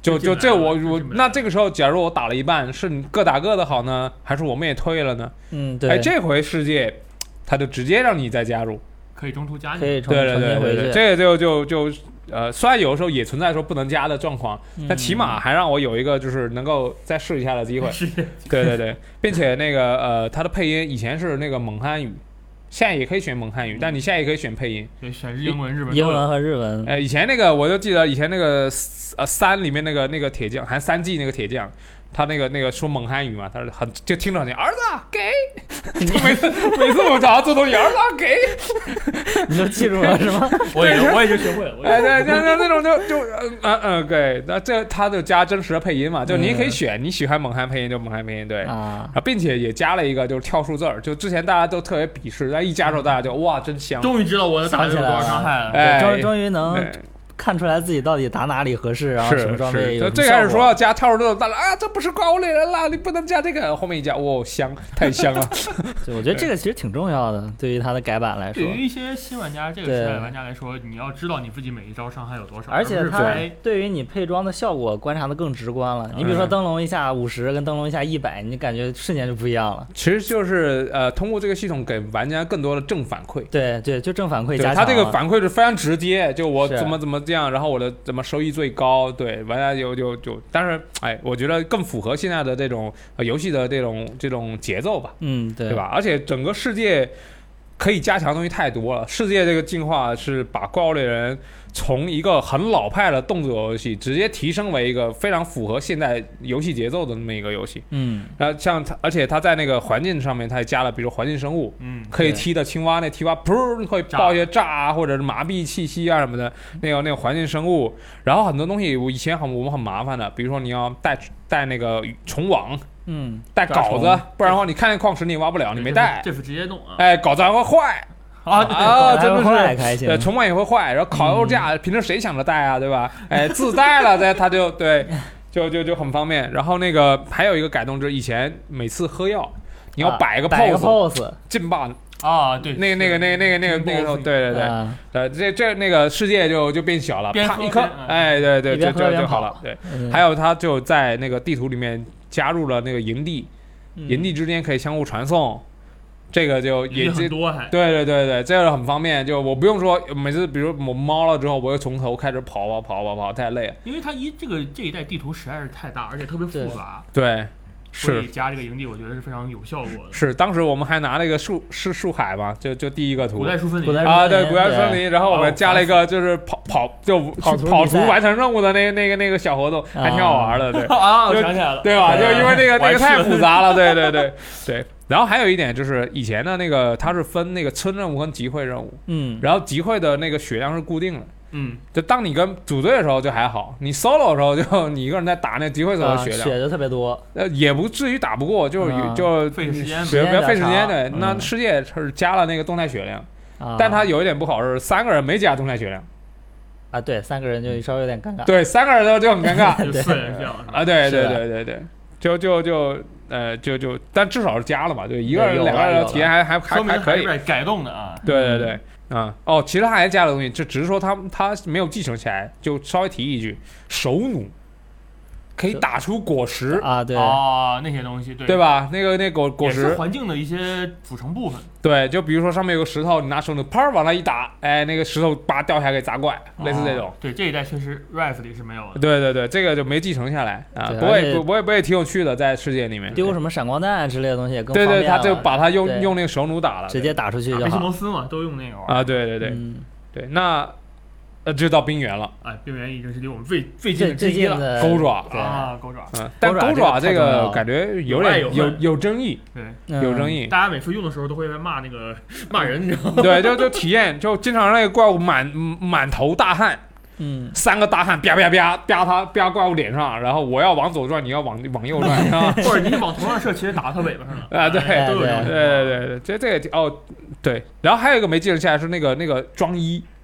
就就这我我那这个时候假如我打了一半，是你各打各的好呢，还是我们也退了呢？嗯对，哎，这回世界他就直接让你再加入。可以中途加进。可以重对对重新回对对对，去，这个就就就呃，虽然有的时候也存在说不能加的状况，但起码还让我有一个就是能够再试一下的机会。是对对对，并且那个呃，他的配音以前是那个蒙汉语，现在也可以选蒙汉语，但你现在也可以选配音。对，选日英文、日文英。文和日文，哎，以前那个我就记得以前那个呃三里面那个那个铁匠，还三季那个铁匠。他那个那个说蒙汉语嘛，他是很就听着你儿子啊给，就每次每次我找他做东西，儿子啊给，你都记住了是吗？我也我也就学会了。我也哎，对，那那那种就就嗯嗯嗯，对，那这他就加真实的配音嘛，就你也可以选你喜欢蒙汉配音就蒙汉配音，对，啊，并且也加了一个就是跳数字儿，就之前大家都特别鄙视，但一加之后大家就哇真香，终于知道我的打的有多少伤害了。哎。终终于能对，看出来自己到底打哪里合适，然后是什么装备最开始说要加跳数字儿，大家啊这不是怪物猎人了，你不能加这个，后面一加哇香，太香了，对我觉得这个其实挺重要的，对于它的改版来说对，于一些新玩家，这个对时代的玩家来说，你要知道你自己每一招伤害有多少，而且它拍对于你配装的效果观察的更直观了。你比如说嗯灯笼一下五十跟灯笼一下一百，你感觉瞬间就不一样了。其实就是呃通过这个系统给玩家更多的正反馈。对对，就正反馈对加强了。他这个反馈是非常直接，就我怎么怎么这样，然后我的怎么收益最高，对玩家就就就，但是哎，我觉得更符合现在的这种、呃、游戏的这种这种节奏吧，嗯，对对？吧？而且整个世界可以加强的东西太多了，世界这个进化是把怪物猎人从一个很老派的动作游戏直接提升为一个非常符合现代游戏节奏的那么一个游戏。嗯，然后像它，而且它在那个环境上面，它也加了，比如环境生物，嗯，可以踢的青蛙，那青蛙噗会爆一些炸啊，或者是麻痹气息啊什么的，那个那个环境生物。然后很多东西我以前很我们很麻烦的，比如说你要带带那个虫网，嗯，带抓虫镐子，不然的话你看见矿石你也挖不了，你没带。这是直接弄啊！哎，镐子还会坏啊，对啊，真的是。还开心。对，虫网也会坏，然后烤肉架，平时谁想着带啊，对吧？哎，自带了，这他就对，就就就很方便。然后那个还有一个改动，就是以前每次喝药，你要啊摆个 pose，pose，劲爆啊，对，那个那个那个那个那个那个，对对对，啊呃，这这那个世界就就变小了，啪一颗哎，对对，就就就好了，对。嗯还有，它就在那个地图里面加入了那个营地，嗯营地之间可以相互传送，这个就也也这很多还。对对对对，这个很方便，就我不用说每次，比如我猫了之后，我又从头开始跑跑跑跑跑，太累了。因为它一这个这一代地图实在是太大，而且特别复杂。对，所以是加这个营地，我觉得是非常有效果的。是，当时我们还拿了一个树是树海吧，就就第一个图古。代树森林古代啊，对，树古代森对林，然后我们加了一个就是跑跑就跑图跑图完成任务的那个那个那个小活动，还挺好玩的，对。啊，我就想起来了，对吧？就因为那个那个太复杂了，对对对 对。然后还有一点就是以前的那个它是分那个村任务跟集会任务，嗯，然后集会的那个血量是固定的。嗯，就当你跟组队的时候就还好，你 solo 的时候就 你一个人在打那集会时候啊的。血量，血就特别多，呃也不至于打不过，就是啊。就费时间。比较费时间时间对。比较长嗯。那世界是加了那个动态血量，啊，但它有一点不好是三个人没加动态血量，啊，对，三个人就稍微有点尴尬，对，三个人的就很尴尬。就四人？啊，对对对对对，就就就呃就就，但至少是加了嘛，就，一个人两个人的体验还还还说明还可以。改动的啊。对对对，啊、哦，其实他还加了东西，就只是说他他没有继承起来，就稍微提一句，手弩可以打出果实，啊，对，哦，那些东西，对对？吧？那个那果果实，环境的一些组成部分，对，就比如说上面有个石头，你拿手弩啪往那一打，哎，那个石头叭掉下来给砸怪，类似这种哦。对，这一代确实 Rise 里是没有的。对对对，这个就没继承下来啊，不过也不不过不过也挺有趣的，在世界里面。丢什么闪光弹之类的东西也更对对，他就把它用用那个手弩打了，直接打出去就阿西好，摩斯嘛，都用那个玩意儿。啊，对对对嗯，对，那呃就到冰原了，哎，冰原已经是离我们最最近的之一了。钩爪啊，钩爪，嗯，但钩爪钩爪这这个感觉有点有有争议，对，嗯有争议。大家每次用的时候都会在骂那个 骂人，你知道吗？对，就就体验，就经常让那个怪物满满头大汗，嗯，三个大汉啪啪啪啪他啪怪物脸上，然后我要往左转，你要往往右转，是吧？或者你往头上射，其实打到它尾巴上了。啊对哎都有这种对对对对对，这这个挺哦对，然后还有一个没记录下来是那个那个装衣啊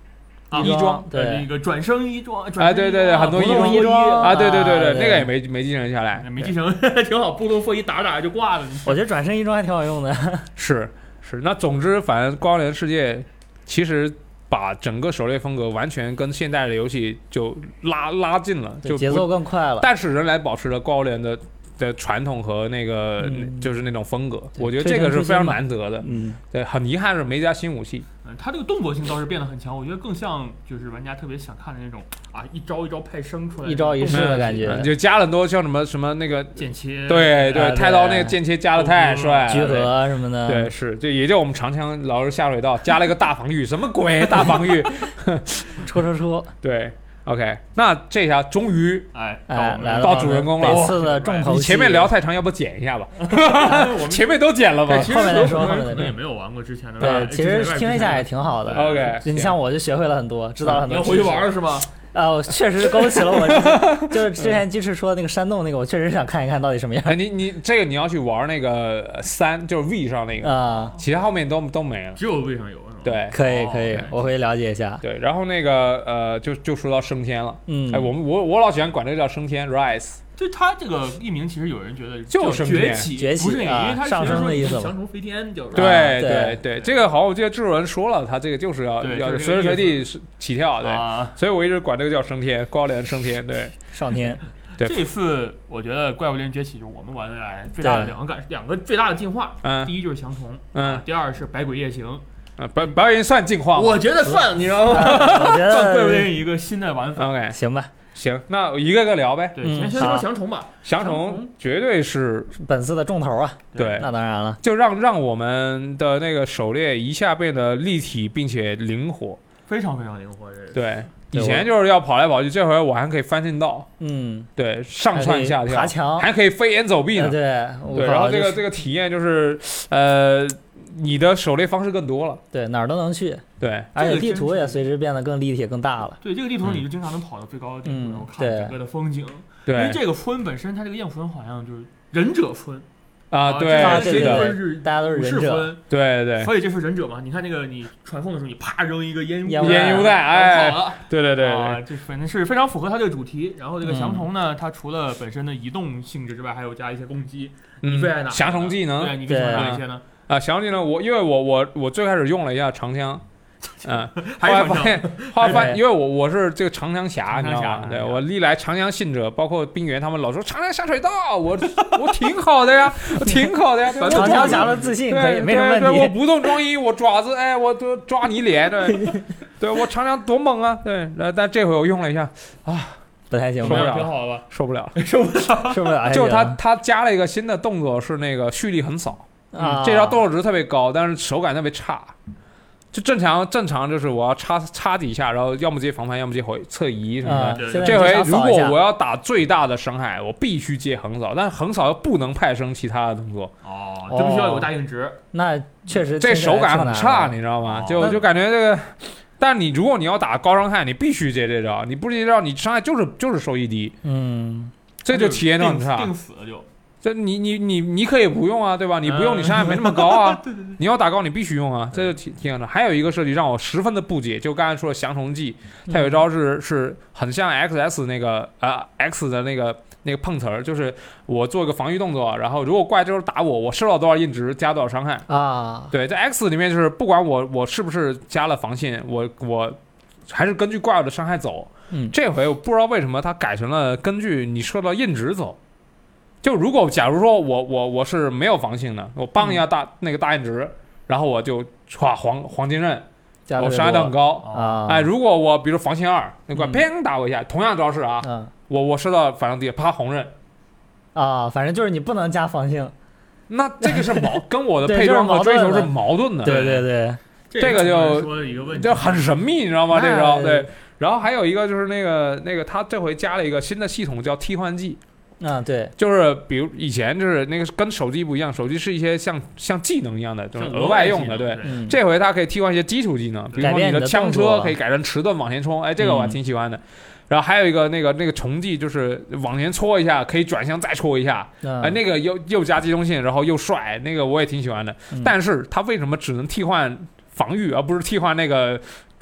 衣装对那个转生衣装，哎转生对对对很多衣装衣装啊，对对对对，那个也没没继承下来，没继承，挺好。布鲁佛一打着打着就挂了。我觉得转生衣装还挺好用的，是是，那总之反正光联世界其实。把整个狩猎风格完全跟现代的游戏就拉拉近了，就节奏更快了。但是仍然保持着高联的的传统和那个、嗯。就是那种风格，我觉得这个是非常难得的。嗯，对，很遗憾是没加新武器。嗯，它这个动作性倒是变得很强，我觉得更像就是玩家特别想看的那种啊，一招一招派生出来一招一式的感觉。嗯就加了很多像什么什么那个，剑切，对对，啊太刀那个剑切加的太帅了，聚对。合什么的，对，是，就也就我们长枪老是下水道加了一个大防御，什么鬼大防御？戳戳戳，对，OK，那这下终于哎，哎，来了到主人公了每次的重头戏。你前面聊太长，要不剪一下吧？我 们 前面都剪了吧其实后面再说很多后面再说人可能也没有玩过之前的，对，其实听一下也挺。好的。？OK，你像我就学会了很多，知道了很多。你要回去玩了是吗？啊，我确实勾起了我 就是之前鸡翅说的那个山洞那个，我确实想看一看到底什么样哎，你你这个你要去玩那个呃三，就是 V 上那个，啊。其他后面都都没了。只有 V 上有？对哦可以可以我会了解一下。对，然后那个呃，就就说到升天了。嗯，哎，我们我我老喜欢管这个叫升天 rise。就它这个译名，其实有人觉得就是崛起，崛起不是那个，啊因为它上升的意思嘛翔虫飞天就是。对对对对，这个好像我记得制作人说了，他这个就是要要随时随地起跳，对，啊，所以我一直管这个叫升天，高连升天，对，上天，对这次我觉得《怪物猎人崛起》就是我们玩的来最大的两个感，两个最大的进化。嗯第一就是翔虫，嗯啊第二是百鬼夜行。啊，白白云算进化吗我觉得算，你知道吗？我觉算怪物猎人一个新的玩法。？OK，行吧。行，那我一个个聊呗。对，嗯先先说好翔虫吧。翔翔虫绝对是本次的重头啊，对，那当然了。就让让我们的那个狩猎一下变得立体并且灵活。非常非常灵活，这个。对，以前就是要跑来跑去，这回我还可以翻身道，嗯，对，上蹿下跳，爬墙，还可以飞檐走壁呢。呃对对，然后这个这个个体验就是，呃，你的狩猎方式更多了。对哪儿都能去，对，而且地图也随之变得更立体、更大了。对这个地图，你就经常能跑到最高的顶嗯部，然后看整个的风景。对因为这个村本身，它这个燕府村好像就是忍者村啊，对，是的，个是大家都是忍者，对对所以这是忍者嘛？你看那个你传送的时候，你啪扔一个烟烟雾烟雾弹，哎，跑了。对对对啊，这反正是非常符合它这个主题。然后这个嗯翔虫呢，它除了本身的移动性质之外，还有加一些攻击。你最爱哪嗯，个？降虫技能对，你更喜欢对哪一些呢？啊，想起了我因为我我我最开始用了一下长枪，嗯，后来发现，后来发现，因为我我是这个长枪侠，长枪侠你知道吗？对我历来长枪信者，包括冰原他们老说长枪下水道，我我挺好的呀，我挺好的呀，长枪侠的自信对可以没什么对对我。不动装一，我爪子哎，我都抓你脸，对，对我长枪多猛啊，对，那但这回我用了一下啊，不太行，受不了挺好的吧？受不了。受不了。受不了。还就他他加了一个新的动作，是那个蓄力横扫，啊，这招动作值特别高，但是手感特别差。就正常正常就是我要插插几下，然后要么接防盘，要么接回侧移什么的。这回如果我要打最大的伤害，我必须接横扫，但横扫又不能派生其他的动作，哦，就必须要有大硬直。那确实这手感很差，你知道吗？就就感觉这个，但你如果你要打高伤害，你必须接这招，你不接这招，你伤害就是就是收益低，嗯，这就体验到很差。定死了就。这你你你你可以不用啊，对吧？你不用，你伤害没那么高啊。你要打高，你必须用啊，这就挺挺好的。还有一个设计让我十分的不解，就刚才说的降虫技，它有一招是是很像 XS 那个啊、X 的那个那个碰瓷儿，就是我做一个防御动作，然后如果怪这时候打我，我受到多少硬值加多少伤害。啊，对，在 X 里面就是不管我我是不是加了防线，我我还是根据怪物的伤害走。嗯这回我不知道为什么它改成了根据你受到硬值走。就如果假如说我我我是没有防性的，我帮一下大、那个大硬值，然后我就歘黄黄金刃，我伤害都很高。啊，哎，如果我比如防性二，那怪嗯。砰打我一下，同样招式啊，嗯。我我受到反正敌啪红刃，啊，反正就是你不能加防性，那这个是矛 跟我的配装和追求是矛盾的。对对对，这个就就很神秘，你知道吗？这那招对。然后还有一个就是那个那个，他这回加了一个新的系统叫替换技，啊对，就是比如以前就是那个跟手机不一样，手机是一些像像技能一样的，就是额外用的。对，嗯，这回它可以替换一些基础技能，比如说你的的枪车可以改成迟钝往前冲，哎，这个我挺喜欢的。然后还有一个那个那个重技，就是往前戳一下可以转向再戳一下，嗯哎，那个又又加机动性，然后又帅，那个我也挺喜欢的。嗯但是它为什么只能替换防御，而不是替换那个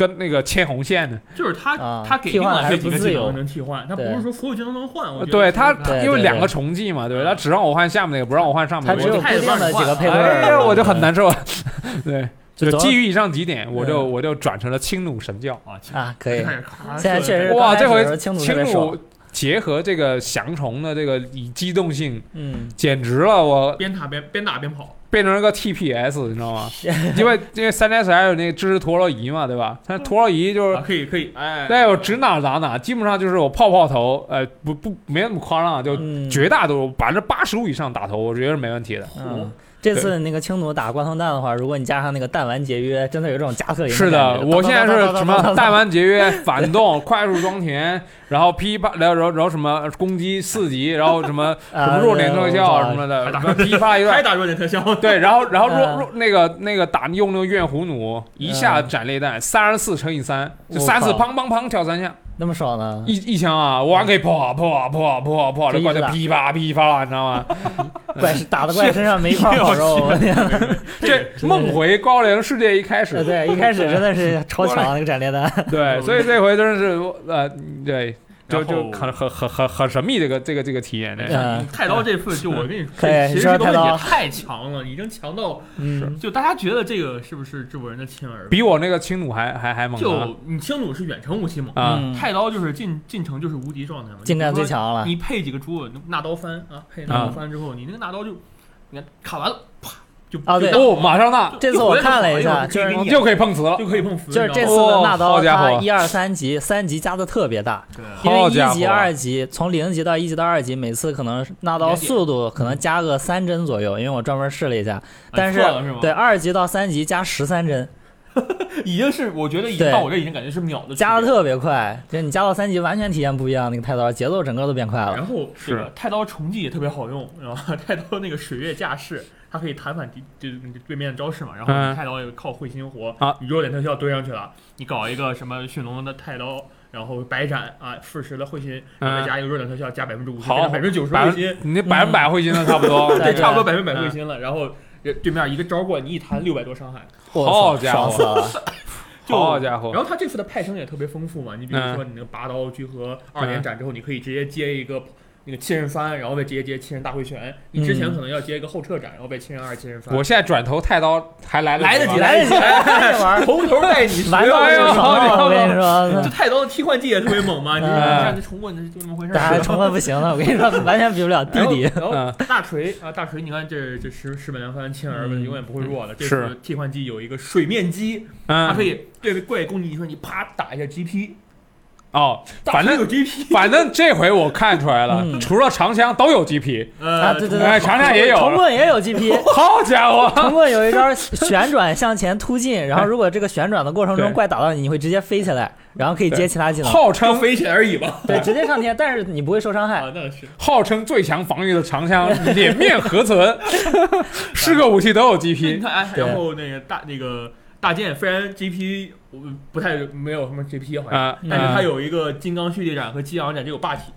跟那个牵红线的？就是他啊他给替换还定了这是不自由几个技能能替换，他不是说所有技能都能换。我对对对因为两个重技嘛，对吧？他只让我换下面那个，不让我换上面他只那个。有固定的几个配对哎呀，我就很难受。对，就基于以上几点，我就嗯我就转成了轻弩神教。啊啊，可以，现现在确实哇，这回的时候轻弩特轻别爽弩结合这个降虫的这个以机动性，嗯，简直了！我边打边边打边跑，变成了个 TPS，你知道吗？因为因为三 DS 还有那个支持陀螺仪嘛，对吧？它陀螺仪就是啊，可以可以，哎，对，我指哪打哪，基本上就是我泡泡头，呃，不不没那么夸张，就嗯绝大多数百分之八十五以上打头，我觉得是没问题的。嗯，这次那个青弩打光头弹的话，如果你加上那个弹丸节约，真的有这种加特林是的的，我现在是什么弹弹丸节约、反动、快速装填，然后噼啪，然后然后然后什么攻击四级，然后什么 什么弱点特效什么的，噼啪一段。还打弱点特效，对，然后 然后弱嗯。弱那个那个打用那个怨虎弩，一下嗯。斩裂弹三十四乘以三，就三次砰砰砰跳三下，那么爽呢？一一枪啊，我还可以破啊破啊破啊破啊破啊，这怪就噼啪噼啪，你知道吗？怪是打的怪身上没一块好肉，这梦回高龄世界一开始，对对，一开始真的是超强 那个斩裂弹，对，所以这回真的是呃，对，就就很很很很很神秘这个这个这个体验的。嗯太刀这次就 我跟你说，其实这东西也太刀题太强了，已经强到嗯，就大家觉得这个是不是制作人的亲儿子？比我那个轻弩还还还猛啊！就你轻弩是远程武器猛，啊嗯太刀就是进进城就是无敌状态嘛，近战最强了，你配几个猪，纳刀翻啊，配纳刀翻之后，你那个纳刀就，你看砍完了，啪就啊对哦，马上那这次我看了一下就是就就可以碰瓷了。就可以碰瓷，就是这次的纳刀，哦好家伙它一二三级，三级加的特别大，对因为好家伙一级、二级从零级到一级到二级，每次可能纳刀速度可能加个三帧左右，因为我专门试了一下，但是对二级到三级加十三帧，已经是我觉得已经对到我这已经感觉是秒的加的特别快，就你加到三级完全体验不一样，那个太刀节奏整个都变快了。然后是太刀重技也特别好用，然后 太刀那个水月架势，它可以弹反敌就是对面的招式嘛。然后太刀也靠会心活啊，你弱点特效堆上去了，你搞一个什么驯龙的太刀，然后白斩啊，附十的会心，然后再加一个弱点特效，加百分之五十，好百分之九十会心，你那百分百会心了差不多。对对，差不多百分百嗯会心了。然后对面一个招过来，你一弹六百多伤害，好家伙 好家伙然后他这次的派生也特别丰富嘛，你比如嗯说你那个拔刀聚合二连斩之后，你可以直接接一个那个七人翻，然后被直接接七人大回旋。你之前嗯可能要接一个后撤斩，然后被七人二、七人翻。我现在转头太刀还来来得来得及，来这玩意儿从头带你来到了就爽了，我跟你说 这说，太刀的替换技也特别猛嘛，你看这重棍就这么回事儿。重棍不行了，我跟你说，完全比不了弟弟。然后嗯大锤啊，大锤，你看这这十十本凉翻亲儿子嗯永远不会弱的。这是次替换技有一个水面击，它可嗯，以对怪攻击你说，你啪打一下 GP，哦，反正有 GP，反正这回我看出来了，嗯除了长枪都有 GP，呃，啊，对对哎对，长枪也有重棍也有 GP。好家伙！重棍有一招旋转向前突进，然后如果这个旋转的过程中对怪打到你，你会直接飞起来，然后可以接其他技能。就号称飞起来而已吧。对，直接上天，但是你不会受伤害。啊，那是号称最强防御的长枪，脸面何存？是个武器都有 GP，看，哎，对然后那个大那个大剑，虽然 GP 我不太没有什么 GP 好像，啊，但是它啊有一个金刚蓄力斩和激昂斩，这有霸体。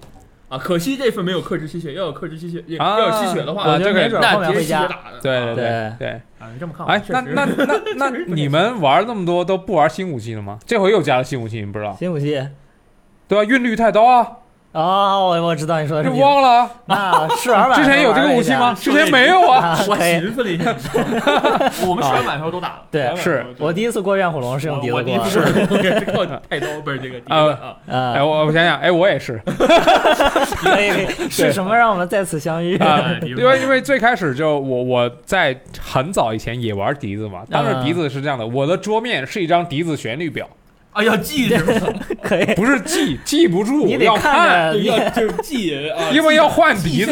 啊，可惜这份没有克制吸血，要有克制吸血，啊要有吸血的话，我觉得这个没准后那直接打的。对对啊对对。啊，你这么看，哎，那确实那那那你们玩那么多都不玩新武器了吗？这回又加了新武器，你不知道？新武器对啊，韵律太刀啊，哦，我我知道你说的你是。忘了？啊试玩版之前有这个武器吗？之前没有啊。啊，我。寻思了一下，我们试完版的时候都打了。对试完版的时候我第一次过怨虎龙是用笛子我第一过次是靠太刀，不是这个笛子啊。啊哎，，我我想想，哎，我也是 可以可以。是什么让我们再次相遇？因为因为最开始就我我在很早以前也玩笛子嘛，当时嗯笛子是这样的，我的桌面是一张笛子旋律表，啊，要记是吗？可以。不是记记不住，你得要看要就是记啊，因为要换记笛子。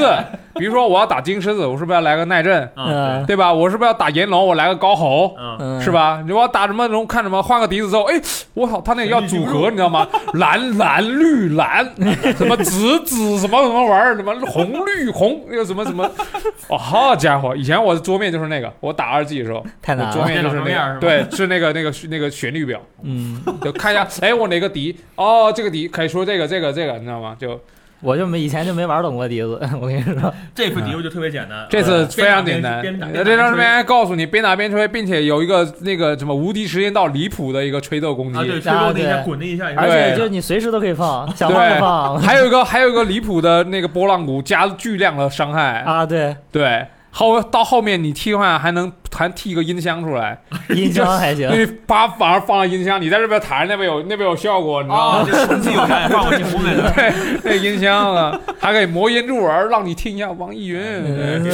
比如说我要打金狮子，我是不是要来个耐震，嗯，对吧？我是不是要打炎龙，我来个高吼？嗯，嗯，是？吧？你我要打什么龙，看什么，换个笛子之后，哎，我操，他那个要组合，你知道吗？蓝蓝绿蓝，什么紫紫什么什么玩意儿，什么红绿红，那个什么什么，哦，好家伙！以前我的桌面就是那个，我打二 G 的时候，我太难了。桌面就是那个，对，是那个那个那个旋律表，嗯，就看一下，哎，我哪个笛？哦，这个笛可以说这个这个这个，你知道吗？就我就没以前就没玩懂过笛子，我跟你说。这副笛子就特别简单，这次非常简单，这张这边告诉你边打边吹，并且有一个那个什么无敌时间到离谱的一个吹奏攻击，啊，对，吹奏那一下，滚那一下，而对。且就是你随时都可以放，想放就放。还有一个还有一个离谱的那个波浪鼓加巨量的伤害，啊，对，对，后到后面你替换还能还替一个音箱出来，音箱还行因。为把反而放了音箱，你在这边弹那边有那边有效果，你知道，吗？这空气有啥也放过进屋来的，对，那音箱啊，还可以魔音入耳，让你听一下网易云。对？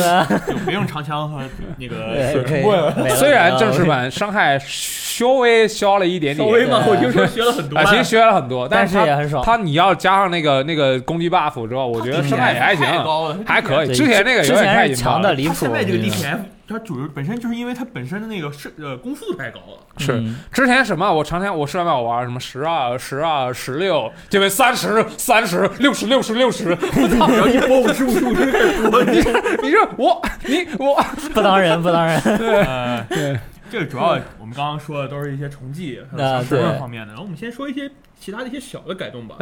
就不用长枪和那个对，可以。没了虽然正式，版伤害稍微消了一点点，稍微嘛，我听说学了很多啊，，其实学了很多，但是它。你要加上那个那个攻击 buff 之后，我觉得伤害也还行，还可以。之前那个有点太前是引爆了。强的离谱。他现在这个我跟你说 DPF，它主本身就是因为它本身的那个是呃攻速太高了，是嗯之前什么？我常天我试完版我玩什么十二、十二、十六，这边三十、三十、六十、六十、六十。然后一波五十五十五十开始多，你你说我你我，不当人，不当人。呃，对，这个主要我们刚刚说的都是一些重技还有啊小身份对方面的，然后我们先说一些其他的一些小的改动吧。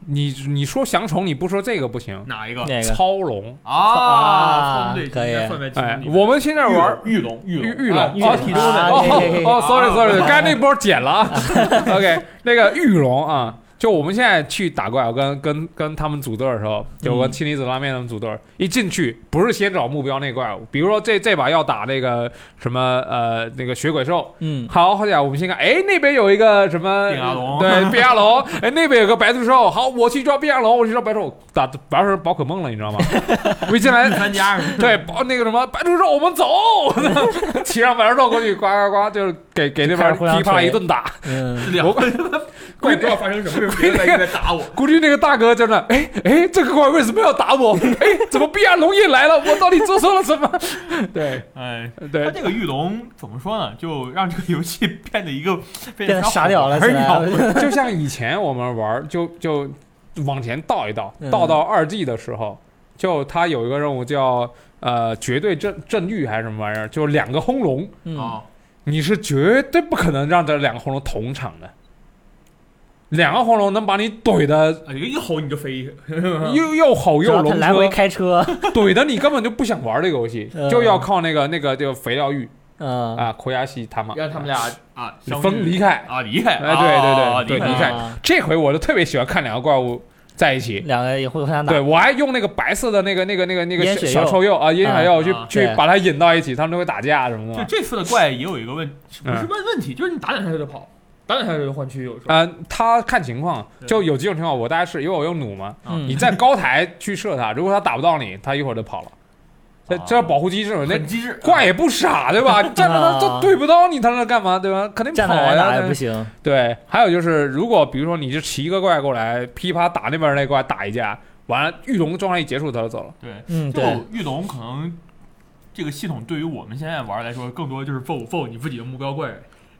那你你说降虫，你不说这个不行。哪一个那个超龙，啊？啊对，可以哎我们现在玩玉龙，玉玉龙，玉龙啊哦体重的啊哦哦，sorry 啊 sorry，啊刚才那波减了啊。OK，那个玉龙啊，就我们现在去打怪，我跟跟跟他们组队的时候，就我跟氢离子拉面他们组队，一进去不是先找目标那怪物，比如说这这把要打那个什么呃那个血鬼兽，嗯，好，好家伙，我们先看，哎，那边有一个什么变压龙。对，变亚龙，哎，那边有个白兔兽，好，我去抓变亚龙，我去抓白兔，打玩成宝可梦了，你知道吗？我一进来第，三家对，宝那个什么白兔兽，我们走，骑上白兔兽过去，呱呱呱，就是给给那边噼啪一顿打，嗯，两个怪不知道发生什么 事，别人在一直在打我。估计那个大哥在那，哎哎，这个怪为什么要打我？哎，怎么变压龙也来了？我到底做错了什么？对哎，对他对，这个玉龙怎么说呢？就让这个游戏变得一个变变得傻屌了就像以前我们玩，就就往前倒一倒，嗯倒到二 G 的时候，就他有一个任务叫呃绝对阵阵域还是什么玩意儿，就两个轰龙，嗯，啊，你是绝对不可能让这两个轰龙同场的。两个黄龙能把你怼的啊一吼你就飞，又又吼又龙他来回，开车，怼的你根本就不想玩这个游戏，嗯。就要靠那个那个就肥料玉嗯，啊，口牙西他妈。让他们俩啊分离开。啊离开，哎对对对啊离开。对离开。啊这回我就特别喜欢看两个怪物在一起，两个也会互相打。对，我还用那个白色的那个那个那个那个小小臭鼬啊，烟血鼬去去把它引到一起，他们都会打架什么的。就这次的怪也有一个问，不嗯。是问问题，就是你打两下它就跑，打两下它就换区，有时候。呃，他看情况，就有几种情况，我大概是因为我用弩嘛，嗯你在高台去射他，如果他打不到你，他一会儿就跑了。这这保护机制，那很机智。怪也不傻，对吧？站着他都对不到你，他那干嘛，对吧？肯定跑站那来打也呀不。行。对，还有就是，如果比如说你就骑一个怪过来，噼啪打那边那怪打一架，完了御龙状态一结束，他就走了。对，嗯，就对，御龙可能这个系统对于我们现在玩来说，更多就是 f o 你自己的目标怪，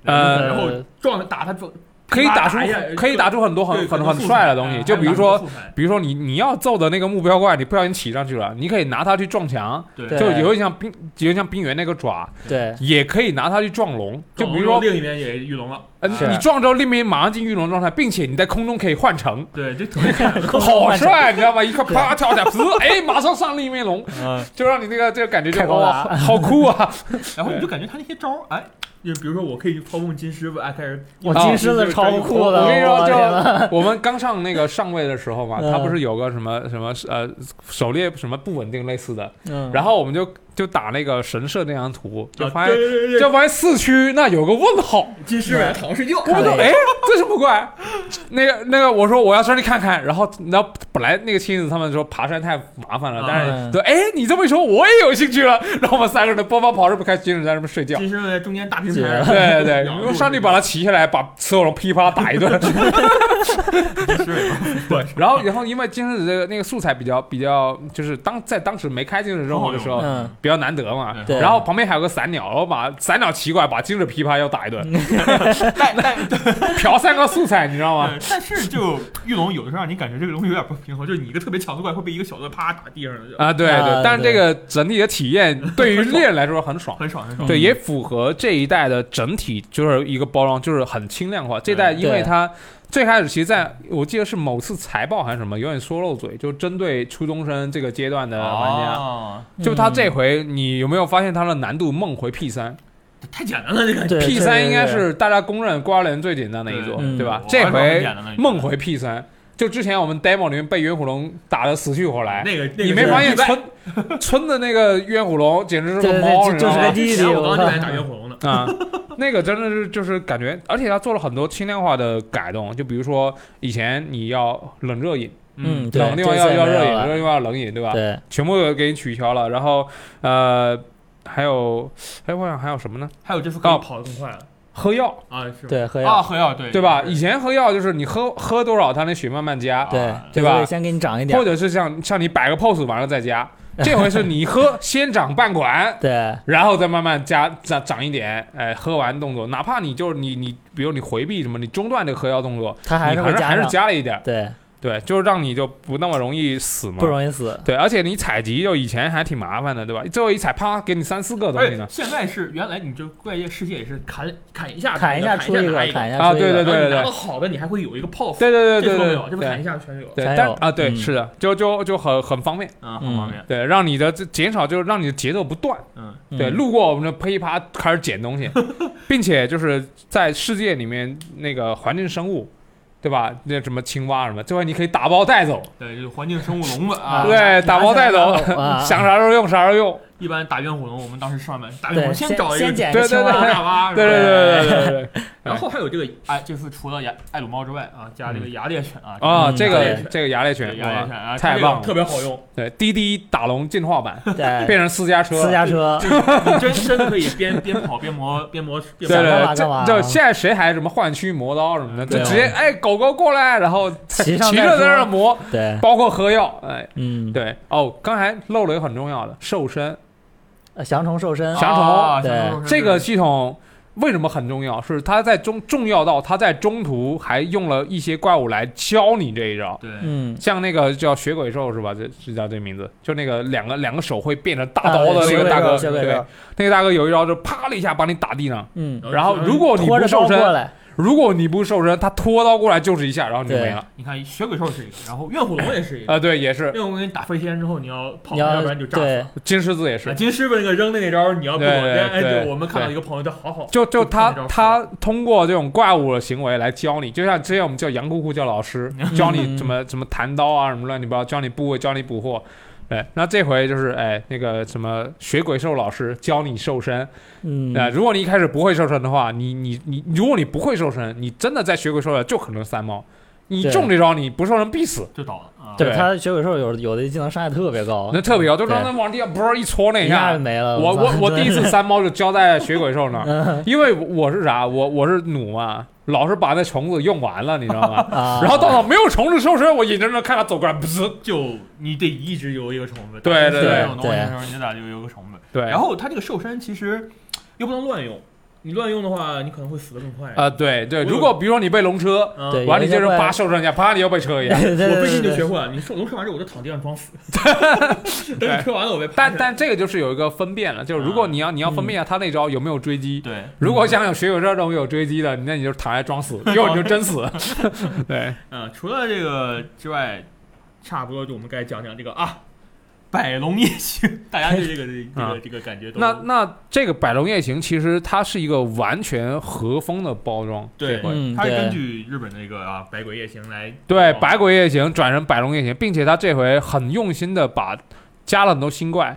呃然后撞打他撞，可以打出可以打出很多很很很帅的东西，哎就比如说比如说你你要揍的那个目标怪，你不小心骑上去了，你可以拿它去撞墙，对，就有点像冰，有点像冰原那个爪，对，也可以拿它去撞龙。就比如说，另一边也遇龙了，呃，你撞之后，另一边马上进御龙状态，并且你在空中可以换乘，对，就特别 好帅，你知道吗？一块啪跳下，滋，哎，马上上另一面龙，嗯，就让你那个这个感觉就哇，好好酷啊！然后你就感觉他那些招儿，哎，就比如说我可以操控金狮子，哎，开始我啊金狮子超酷的，我跟你说就我们刚上那个上位的时候嘛，嗯它不是有个什么什么呃狩猎什么不稳定类似的，嗯，然后我们就就打那个神社那张图，就发现对对对对。就发现四区那有个问号，金狮子躺着睡觉，我们说对。哎这什么怪？那个那个我说我要上去看看，然后然后本来那个亲子他们说爬山太麻烦了，但是嗯对哎你这么一说我也有兴趣了，然后我们三个人包包跑着不开心，在那边睡觉。金狮子在中间大平台，对对然后，上去把它骑下来，把所有人噼啪打一顿。金狮子，对，然后然后因为金狮子这个那个素材比较比较，就是当在当时没开金狮任务的时候，嗯，比较难得嘛。对然后旁边还有个散鸟，然后把散鸟骑过来，把精致琵琶要打一顿，但但 嫖三个素材，你知道吗？但是就玉龙有的时候让你感觉这个东西有点不平衡，就是你一个特别强的怪会被一个小的啪打地上啊，对啊对，但是这个整体的体验对于猎人来说很爽。很爽很爽。对，也符合这一代的整体，就是一个包装，就是很轻量化。这代因为它最开始其实在我记得是某次财报还是什么，有点说漏嘴，就针对初中生这个阶段的玩家，哦。就他这嗯回你有没有发现他的难度梦回 P 三？太简单了，这个。对？P 三应该是大家公认瓜人最简单的一座，对对吧嗯？这回梦回 P 三，就之前我们 demo 里面被冤虎龙打得死去活来，那个那个你没发现村村的那个冤虎龙简直是个猫，对你知道吗？就是个？弟弟，之前我刚刚就来打冤虎龙的，啊，那个真的是就是感觉，而且他做了很多轻量化的改动，就比如说以前你要冷热饮，嗯，对，冷的地方要要热饮，热的地方要冷饮，对吧？对，全部都给你取消了，然后呃还有哎我想还有什么呢？还有就是可以跑得更快。了喝药，啊，是吧？对喝药。啊，喝药对对吧？以前喝药就是你喝喝多少，它那血慢慢加，对啊对吧？先给你涨一点。或，者是像像你摆个 pose 完了再加。这回是你喝先涨半管，对，然后再慢慢加涨涨一点，哎，喝完动作，哪怕你就是你你，比如你回避什么，你中断这个喝药动作，他还是还是加了一点，对，对，就是让你就不那么容易死嘛。不。容易死，对，而且你采集就以前还挺麻烦的，对吧？最后一采，啪，给你三四个东西呢。现在是原来你这怪异世界也是砍砍一下砍一下砍出一个，拿一砍一下啊出一个。对对对到好的你还会有一个 pose，对对对对对这不砍一对下全有，对，但啊，对，嗯。是的，就就就很很方便，啊，很方便，对，让你的这减少，就是让你的节奏不断。嗯，对，嗯。路过我们的噼啪开始捡东西，并且就是在世界里面那个环境生物，对吧？那什么青蛙什么，这回你可以打包带走，对，就是环境生物笼子啊，对，打包带走，啊 想啥时候用啥时候用。一般打冤虎龙，我们当时上面打冤虎，龙先找一个捡对对对对对对对对。对。然后还有这个哎，这次除了牙爱鲁猫之外啊，加这个牙猎犬啊，啊，嗯这个这个牙猎犬，牙猎犬啊，太棒了。特别好用，对，滴滴打龙进化版对，变成私家车，私家车，你真真可以边边跑边磨 边磨边对磨对对，干嘛就就现在谁还什么换区磨刀什么的，就直接哎狗狗过来，然后 骑上再骑着在那，磨，对，包括喝药，哎，嗯，对。哦，刚才漏了一个很重要的瘦身，呃降虫瘦身，降虫对。这个系统为什么很重要？是它在中重要到它在中途还用了一些怪物来教你这一招。对，嗯，像那个叫血鬼兽是吧？这是叫这名字，就那个两个两个手会变成大啊刀的那个大哥，对那个大哥有一招就啪的一下把你打地上，嗯，然后如果你不瘦身，过来，如果你不瘦身，他拖刀过来就是一下，然后你就没了。你看血鬼兽是一个，然后怨虎龙也是一个，啊，对，也是怨虎龙给你打飞天之后你要跑，要要不然就炸死了。金狮子也啊是，金狮子那个扔的那招，你要不对对往边，哎，对我们看到一个朋友，他好好，就就他就他通过这种怪物的行为来教你，就像之前我们叫杨姑姑叫老师，教你怎么怎么弹刀啊，什么乱七八糟，教你部位，教你捕获。对，那这回就是哎，那个什么学鬼兽老师教你瘦身。嗯，呃，如果你一开始不会瘦身的话，你你你，如果你不会瘦身，你真的在学鬼兽了就可能三猫，你中这招你不瘦身必死，就倒了啊。对他血鬼兽有有的技能伤害特别高，那特别高，就让对他往地下啵一戳那一一下。就没了。我我我第一次三猫就交在血鬼兽那 因为我是啥，我我是弩嘛，老是把那虫子用完了，你知道吗？啊，然后到了没有虫子时候，我眼睁睁看他走过来，不是，就你得一直有一个虫子，对对对这种东西的时候，你得有个虫子。对，然后它这个瘦身其实又不能乱用，你乱用的话，你可能会死得更快。啊，对对，如果比如说你被龙车，完了你接着有一些怪啪受伤一下，啪你又被车一样。我最近就学会了，你龙车完之后我就躺地上装死，等你车完了我被但但这个就是有一个分辨了，就是如果嗯你要你要分辨一下他那招有没有追击。对如果像有血鬼车这种有追击的，那你就躺下装死，要你就真死。对，嗯，除了这个之外，差不多就我们该讲讲这个啊，百龙夜行，大家对这个这啊个这个感觉都那那这个百龙夜行其实它是一个完全和风的包装，对它是根据日本那个啊百鬼夜行来对，百鬼夜行转成百龙夜行，并且他这回很用心的把加了很多新怪，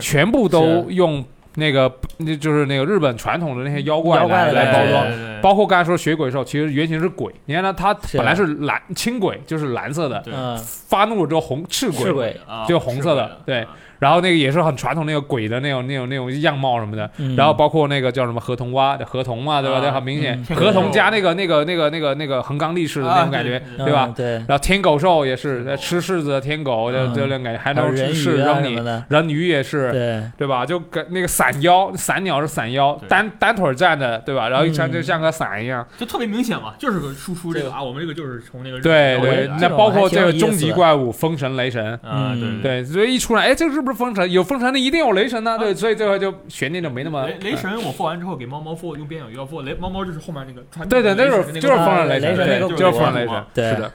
全部都用那个那就是那个日本传统的那些妖怪来来来包装。包括刚才说血鬼兽，其实原型是鬼。你看它，它本来是蓝青鬼，就是蓝色的，发怒了之后红赤鬼，就红色的对啊然后那个也是很传统那个鬼的那种那种那种样貌什么的。嗯然后包括那个叫什么河童蛙，河童嘛，对吧？啊对，很明显嗯，合同加那个那个那个那个那个横纲力士的那种感觉，啊对吧？嗯对，然后天狗兽也是吃柿子的天狗，就嗯就那种感觉，还能吃人鱼啊扔你人鱼也是，对，对吧？就跟那个伞妖，伞鸟是伞妖，单单腿站的，对吧？然后一穿嗯就像个伞一样。就特别明显嘛，就是个输出这个啊，我们这个就是从那个对对那包括这个终极怪物风神雷神，啊，对嗯对。所以一出来，哎，这是不是风神？有风神的一定有雷神呢，对，所以最后就悬念就没那么雷雷神，我做完之后给猫猫复用边角鱼要复雷猫猫就是后面那个传对对，那就是就是风神雷神，对，神那个就是骨风神雷神是的。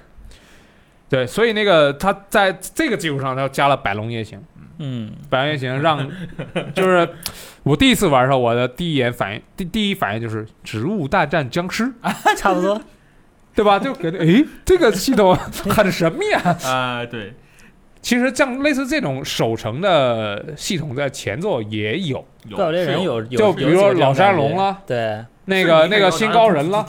对，所以那个他在这个基础上，他加了百龙夜行。嗯，百龙夜行让，就是我第一次玩的时候，我的第一眼反应，第第一反应就是植物大战僵尸，差不多，对吧？就感觉诶，这个系统很神秘啊。啊，对，其实像类似这种守城的系统，在前作也有，有怪物猎人有有，就比如说老山龙了，对，那个那个新高人了，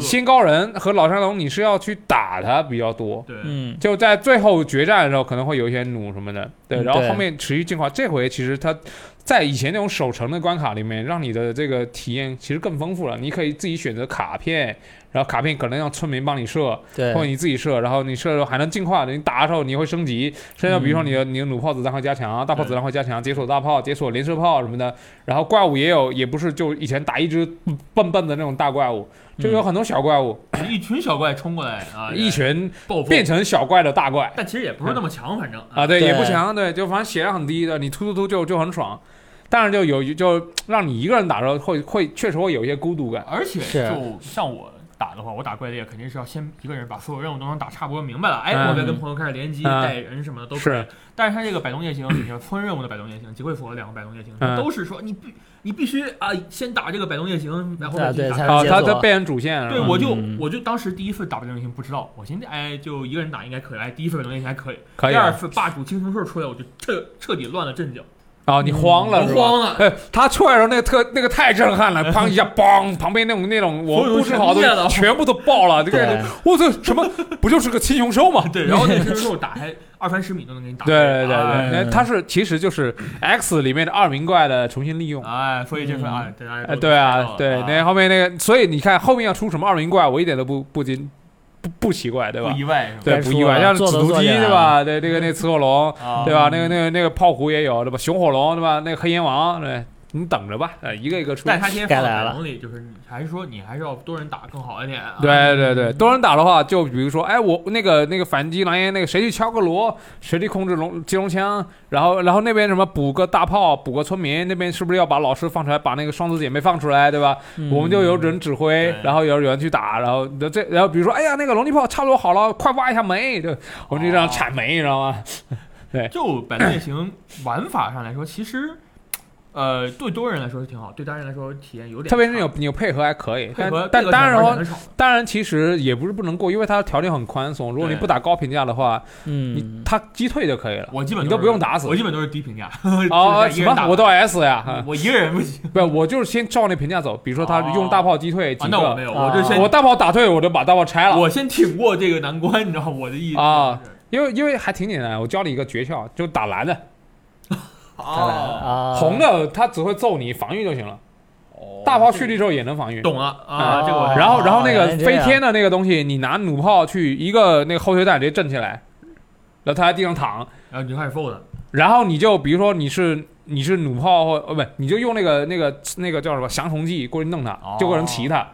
新高人和老山龙，你是要去打他比较多。对，嗯，就在最后决战的时候，可能会有一些弩什么的，对，然后后面持续进化。这回其实它在以前那种守城的关卡里面，让你的这个体验其实更丰富了。你可以自己选择卡片，然后卡片可能让村民帮你射，对或者，你自己射，然后你射的时候还能进化的。你打的时候你会升级，升级比如说你的你的弩炮子弹会加强，大炮子弹会加强，解锁大炮、解锁连射炮什么的。然后怪物也有，也不是就以前打一只笨笨的那种大怪物，就有很多小怪物，一群小怪冲过来啊，一群变，成小怪的大怪。但其实也不是那么强，反正啊，对，对也不强，对，就反正血量很低的，你突突突就就很爽，但是就有就让你一个人打的时候会会确实会有一些孤独感。而且就像我打的话，我打怪猎肯定是要先一个人把所有任务都能打差不多明白了，哎，嗯。我再跟朋友开始联机、嗯。带人什么的都可以是。但是它这个摆动夜行，你像村任务的摆动夜行，集会所的两个摆动夜行，嗯。都是说你必你必须啊，先打这个摆动夜行，然后啊对再去打啊，他他变成主线了，对，我就嗯。我就当时第一次打摆动夜行不知道，我寻思哎就一个人打应该可以，哎第一次摆动夜行还可以，可以啊。第二次霸主青铜兽出来，我就彻彻底乱了阵脚，哦，你慌了是吧？我慌了，哎，他出来的时候那个特那个太震撼了，砰一下，嘣，旁边那种那种我布置好的全部都爆了，这个 我操什么不就是个青熊兽吗？对，然后那青铜兽打开二三十米都能给你打开，对对对哎对，那它是其实就是 X 里面的二名怪的重新利用。哎，所以这份嗯哎，对啊对，啊那后面那个，所以你看后面要出什么二名怪，我一点都不不惊不不奇怪，对吧不？意外？对，不意外，像紫毒鸡对吧？对，那个那个雌火龙，啊，对吧？那个那个那个炮虎也有，对吧？熊火龙对吧？那个黑炎王，对，你等着吧，呃，一个一个出。但是它现在放在该来了百龙里，就是你还是说你还是要多人打更好一点啊。对对对，多人打的话，就比如说，哎，我那个那个反击狼烟，那个谁去敲个锣，谁去控制龙接龙枪，然后然后那边什么补个大炮，补个村民，那边是不是要把老师放出来，把那个双子姐妹放出来，对吧？嗯我们就有人指挥，然后有有人去打，然后这然后比如说，哎呀，那个龙力炮差不多好了，快挖一下煤，对，我们就这样铲煤，你知道吗？对就本类型玩法上来说，其实呃，对多人来说是挺好，对单人来说体验有点。特别是你有你有配合还可以，但配合但这个当然当然其实也不是不能过，因为它条件很宽松。如果你不打高评价的话，嗯你嗯，它击退就可以了。我基本你都不用打死我基本都是低评价。哦，什么？我都 S 呀，啊我一个人不行不，我就是先照那评价走。比如说他用大炮击退几啊，那我没，有，啊我就先我大炮打退，我就把大炮拆了。我先挺过这个难关，你知道吗我的意思啊因为因为还挺简单，我教你一个诀窍，就打蓝的，哦，啊，红的他只会揍你防御就行了，哦。大炮蓄力之后也能防御。懂了。啊，哦这个我然后然后那个飞天的那个东西，你拿弩炮去一个那个后退弹直接震起来，然后他在地上躺，然后你就开始 fold，然后你就比如说你是你是弩炮或呃不，你就用那个那个那个叫什么降虫剂过去弄它哦，就过人骑他，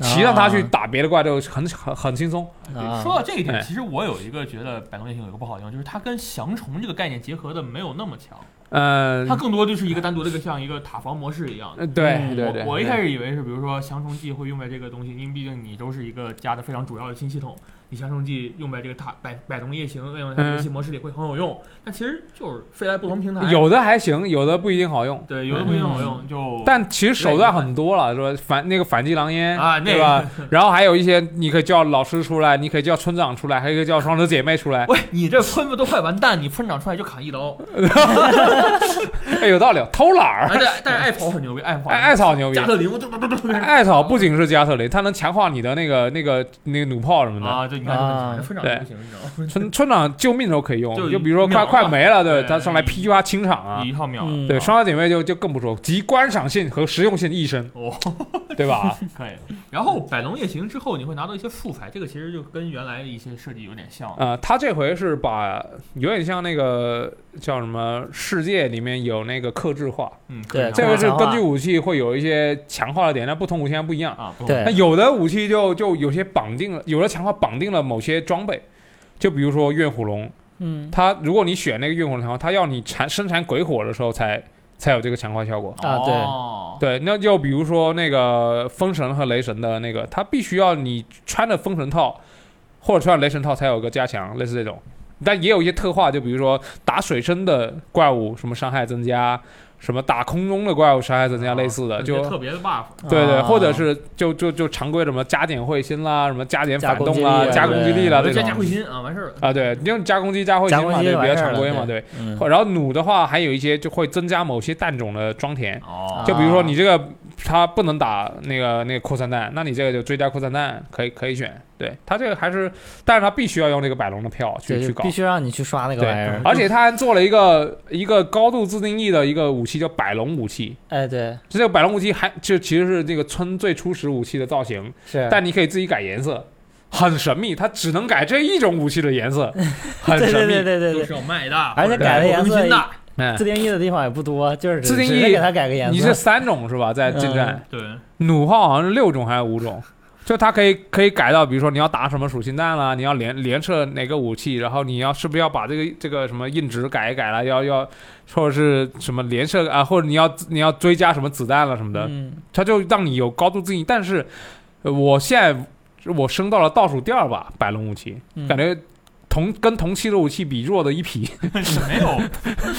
骑上他去打别的怪就很很很轻松。啊。说到这一点，哎。其实我有一个觉得百龙夜行有一个不好的地方，就是它跟降虫这个概念结合的没有那么强，嗯它，更多就是一个单独的一个像一个塔防模式一样对嗯对对，我我一开始始以为是，比如说降虫剂会用在这个东西，因为毕竟你都是一个加的非常主要的新系统，你降虫剂用在这个塔百百动夜行用在游戏模式里会很有用。但其实就是飞来不同平台，有的还行，有的不一定好用。对有的不一定好用，就但其实手段很多了，是吧？反那个反击狼烟啊那对吧？然后还有一些，你可以叫老师出来，你可以叫村长出来，还可以叫双子姐妹出来。喂，你这村子都快完蛋，你村长出来就砍一刀。哎，有道理，偷懒儿。啊，但但是艾草很牛逼，艾草艾艾草牛逼加，特林，艾草不仅是加特林，它能强化你的那个那个那个弩炮什么的。啊，就你看就很强，村长对就不行，你知道吗？村村长救命的时候可以用，就就比如说快快没了，对对他上来噼啪清场啊一。套秒对，双小姐妹就就更不说，集观赏性和实用性一身，哦，对吧？可以。然后百龙夜行之后，你会拿到一些素材，这个其实就跟原来的一些设计有点像。啊，他这回是把有点像那个叫什么世界里面有那个克制化，嗯，对这回是根据武器会有一些强化的点，但不同武器还不一样。啊，对那有的武器就就有些绑定了，有的强化绑定了某些装备，就比如说怨虎龙，嗯它如果你选那个怨虎龙的话，它要你产生产鬼火的时候才才有这个强化效果。啊对哦对，那就比如说那个风神和雷神的那个，它必须要你穿着风神套或者穿雷神套才有个加强，类似这种。但也有一些特化，就比如说打水深的怪物，什么伤害增加，什么打空中的怪物伤害增加，类似的，哦就特别的 buff。对对，啊。或者是就就就常规什么加点会心啦，什么加点反动啦，加攻击力啊加攻击力啦这加加会种心啊，完事儿了。啊，对，你用加攻击加会心嘛，对，比较常规嘛，对。然后弩的话，还有一些就会增加某些弹种的装填，哦。就比如说你这个它不能打那个那个扩散弹，那你这个就追加扩散弹可以可以选。对，他这个还是，但是他必须要用这个百龙的票去去搞必。须让你去刷那个对玩意儿，而且他还做了一个一个高度自定义的一个武器，叫百龙武器。哎对这个百龙武器还就其实是这个村最初始武器的造型，是，但你可以自己改颜色，很神秘。它只能改这一种武器的颜色，很对神秘。对对对对对，都是要卖的，而且改的颜色自定义的地方也不多，就是自定义给他改个颜色。你是三种是吧？在近战，对，弩炮好像是六种还是五种？就它可以可以改到，比如说你要打什么属性弹啦，你要连连射哪个武器，然后你要是不是要把这个这个什么硬值改一改了，要要或者是什么连射啊，或者你要你要追加什么子弹了什么的，嗯，它就让你有高度自定义。但是，呃我现在我升到了倒数第二把白龙武器，嗯。感觉同跟同期的武器比弱的一匹。没有，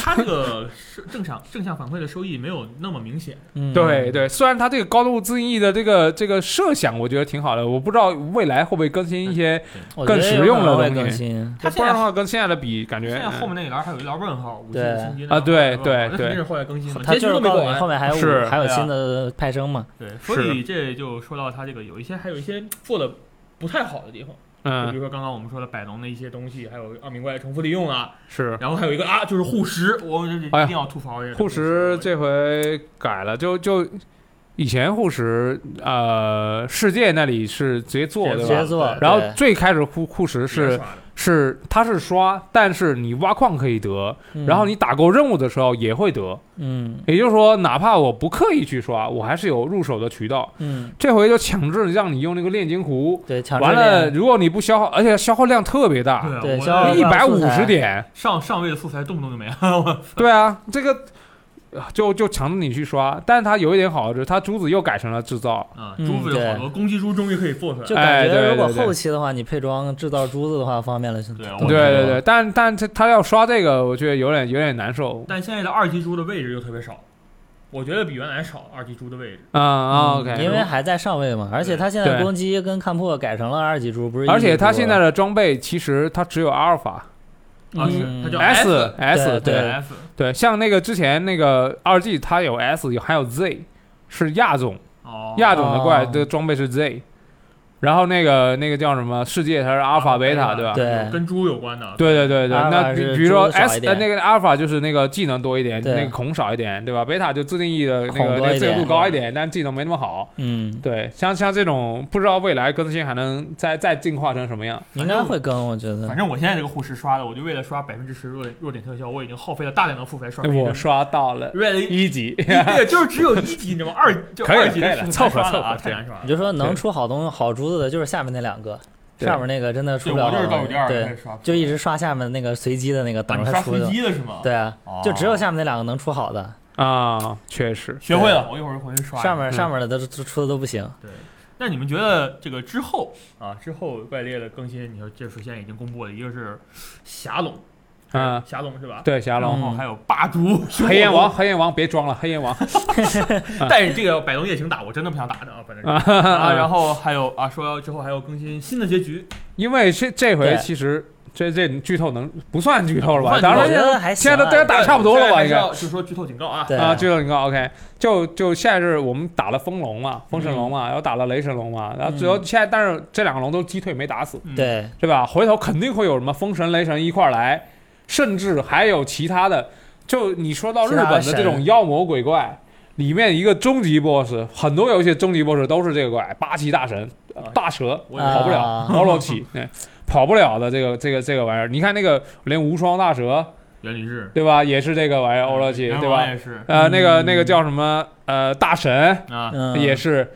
它这个是正向正向反馈的收益没有那么明显。嗯对对，虽然它这个高度自定义的这个这个设想，我觉得挺好的，我不知道未来会不会更新一些。更实用的东西更新。它不然的话，跟现在的比，感觉现在后面那一栏还有一栏问号，武器对的新机啊对对那肯定是后来更新的，它结局就是告诉你都没过完后面还有是还有新的派生嘛？对，所以这就说到它这个有一些还有一些做的不太好的地方，就比嗯如说刚刚我们说的百龙的一些东西，还有二名怪重复利用啊，是然后还有一个啊，就是护石，我这一定要吐槽一下护石这回改了，就就以前护石呃世界那里是直接做直对吧？直接做，然后最开始护护石是是它是刷，但是你挖矿可以得，嗯。然后你打够任务的时候也会得，嗯。也就是说哪怕我不刻意去刷，我还是有入手的渠道。嗯，这回就强制让你用那个炼金壶，对，强制完了如果你不消耗，而且消耗量特别大，对消耗一百五十点。上上位的素材动不动就没了，对啊，这个呃就就强制你去刷，但是它有一点好的是，它珠子又改成了制造。啊，嗯珠子有好多攻击珠终于可以做出来就感觉如果后期的话，你配装制造珠子的话，方便了。对对对对，但但它它要刷这个，我觉得有点有点难受。但现在的二级珠的位置又特别少，我觉得比原来少二级珠的位置。啊啊嗯，OK，因为还在上位嘛，而且它现在攻击跟看破改成了二级珠，不是？而且它现在的装备其实它只有阿尔法啊，是嗯它叫 S S 对对 F 对，像那个之前那个二 G 它有 S 有还有 Z 是亚种哦，亚种的怪哦。的装备是 Z，然后那个那个叫什么世界它是阿尔法贝塔对吧？对跟猪有关的。对对对对，那比比如说 S 点呃那个阿尔法就是那个技能多一点，那个孔少一点，对吧？贝塔就自定义的那个那个自由度高一点，但技能没那么好。嗯，对，像像这种不知道未来更新还能再再进化成什么样。应该会更，我觉得反。正我现在这个护士刷的，我就为了刷百分之十弱点弱点特效，我已经耗费了大量的付费刷我刷到了为了一一级，对，就是只有一级，你知道吗？二就可以了二级的是可以了凑合刷的啊，凑合太难刷了你。就说能出好东西好珠子的，就是下面那两个，上面那个真的出，不了我就是好东西。倒数第二对就一直刷下面那个随机的那个，啊等你刷随着它出的。机的是吗？对啊，哦，就只有下面那两个能出好的，啊，确实，学会了，我一会儿回去刷。上面嗯上面的都都出的都不行。对。那你们觉得这个之后啊，之后怪猎的更新，你说这首先已经公布了，一个是霞龙，嗯，霞龙是吧？对，霞龙、然后还有霸主、黑焰王，，黑焰王别装了，黑焰王。但是这个百龙夜行打我真的不想打的啊，反正是。啊 啊，然后还有啊，说之后还有更新新的结局，因为这这回其实这这剧透能不算剧透了吧？当然我觉得还行啊。现在都大家打差不多了吧？应该。就说剧透警告啊，啊，剧透警告 OK，就就现在是我们打了风龙嘛，风神龙嘛，然后打了雷神龙嘛，然后最后现在但是这两个龙都击退没打死，嗯，对，对吧？回头肯定会有什么风神、雷神一块儿来，甚至还有其他的。就你说到日本的这种妖魔鬼怪，里面一个终极 BOSS，很多游戏的终极 BOSS 都是这个怪，八岐大神、大蛇，跑不了啊，毛罗奇，对，跑不了的这个这个这个玩意儿。你看那个连无双大蛇，原理是，对吧？也是这个玩意儿，欧罗奇，对吧？王也是呃，那个嗯那个叫什么？呃，大神啊，嗯，也是，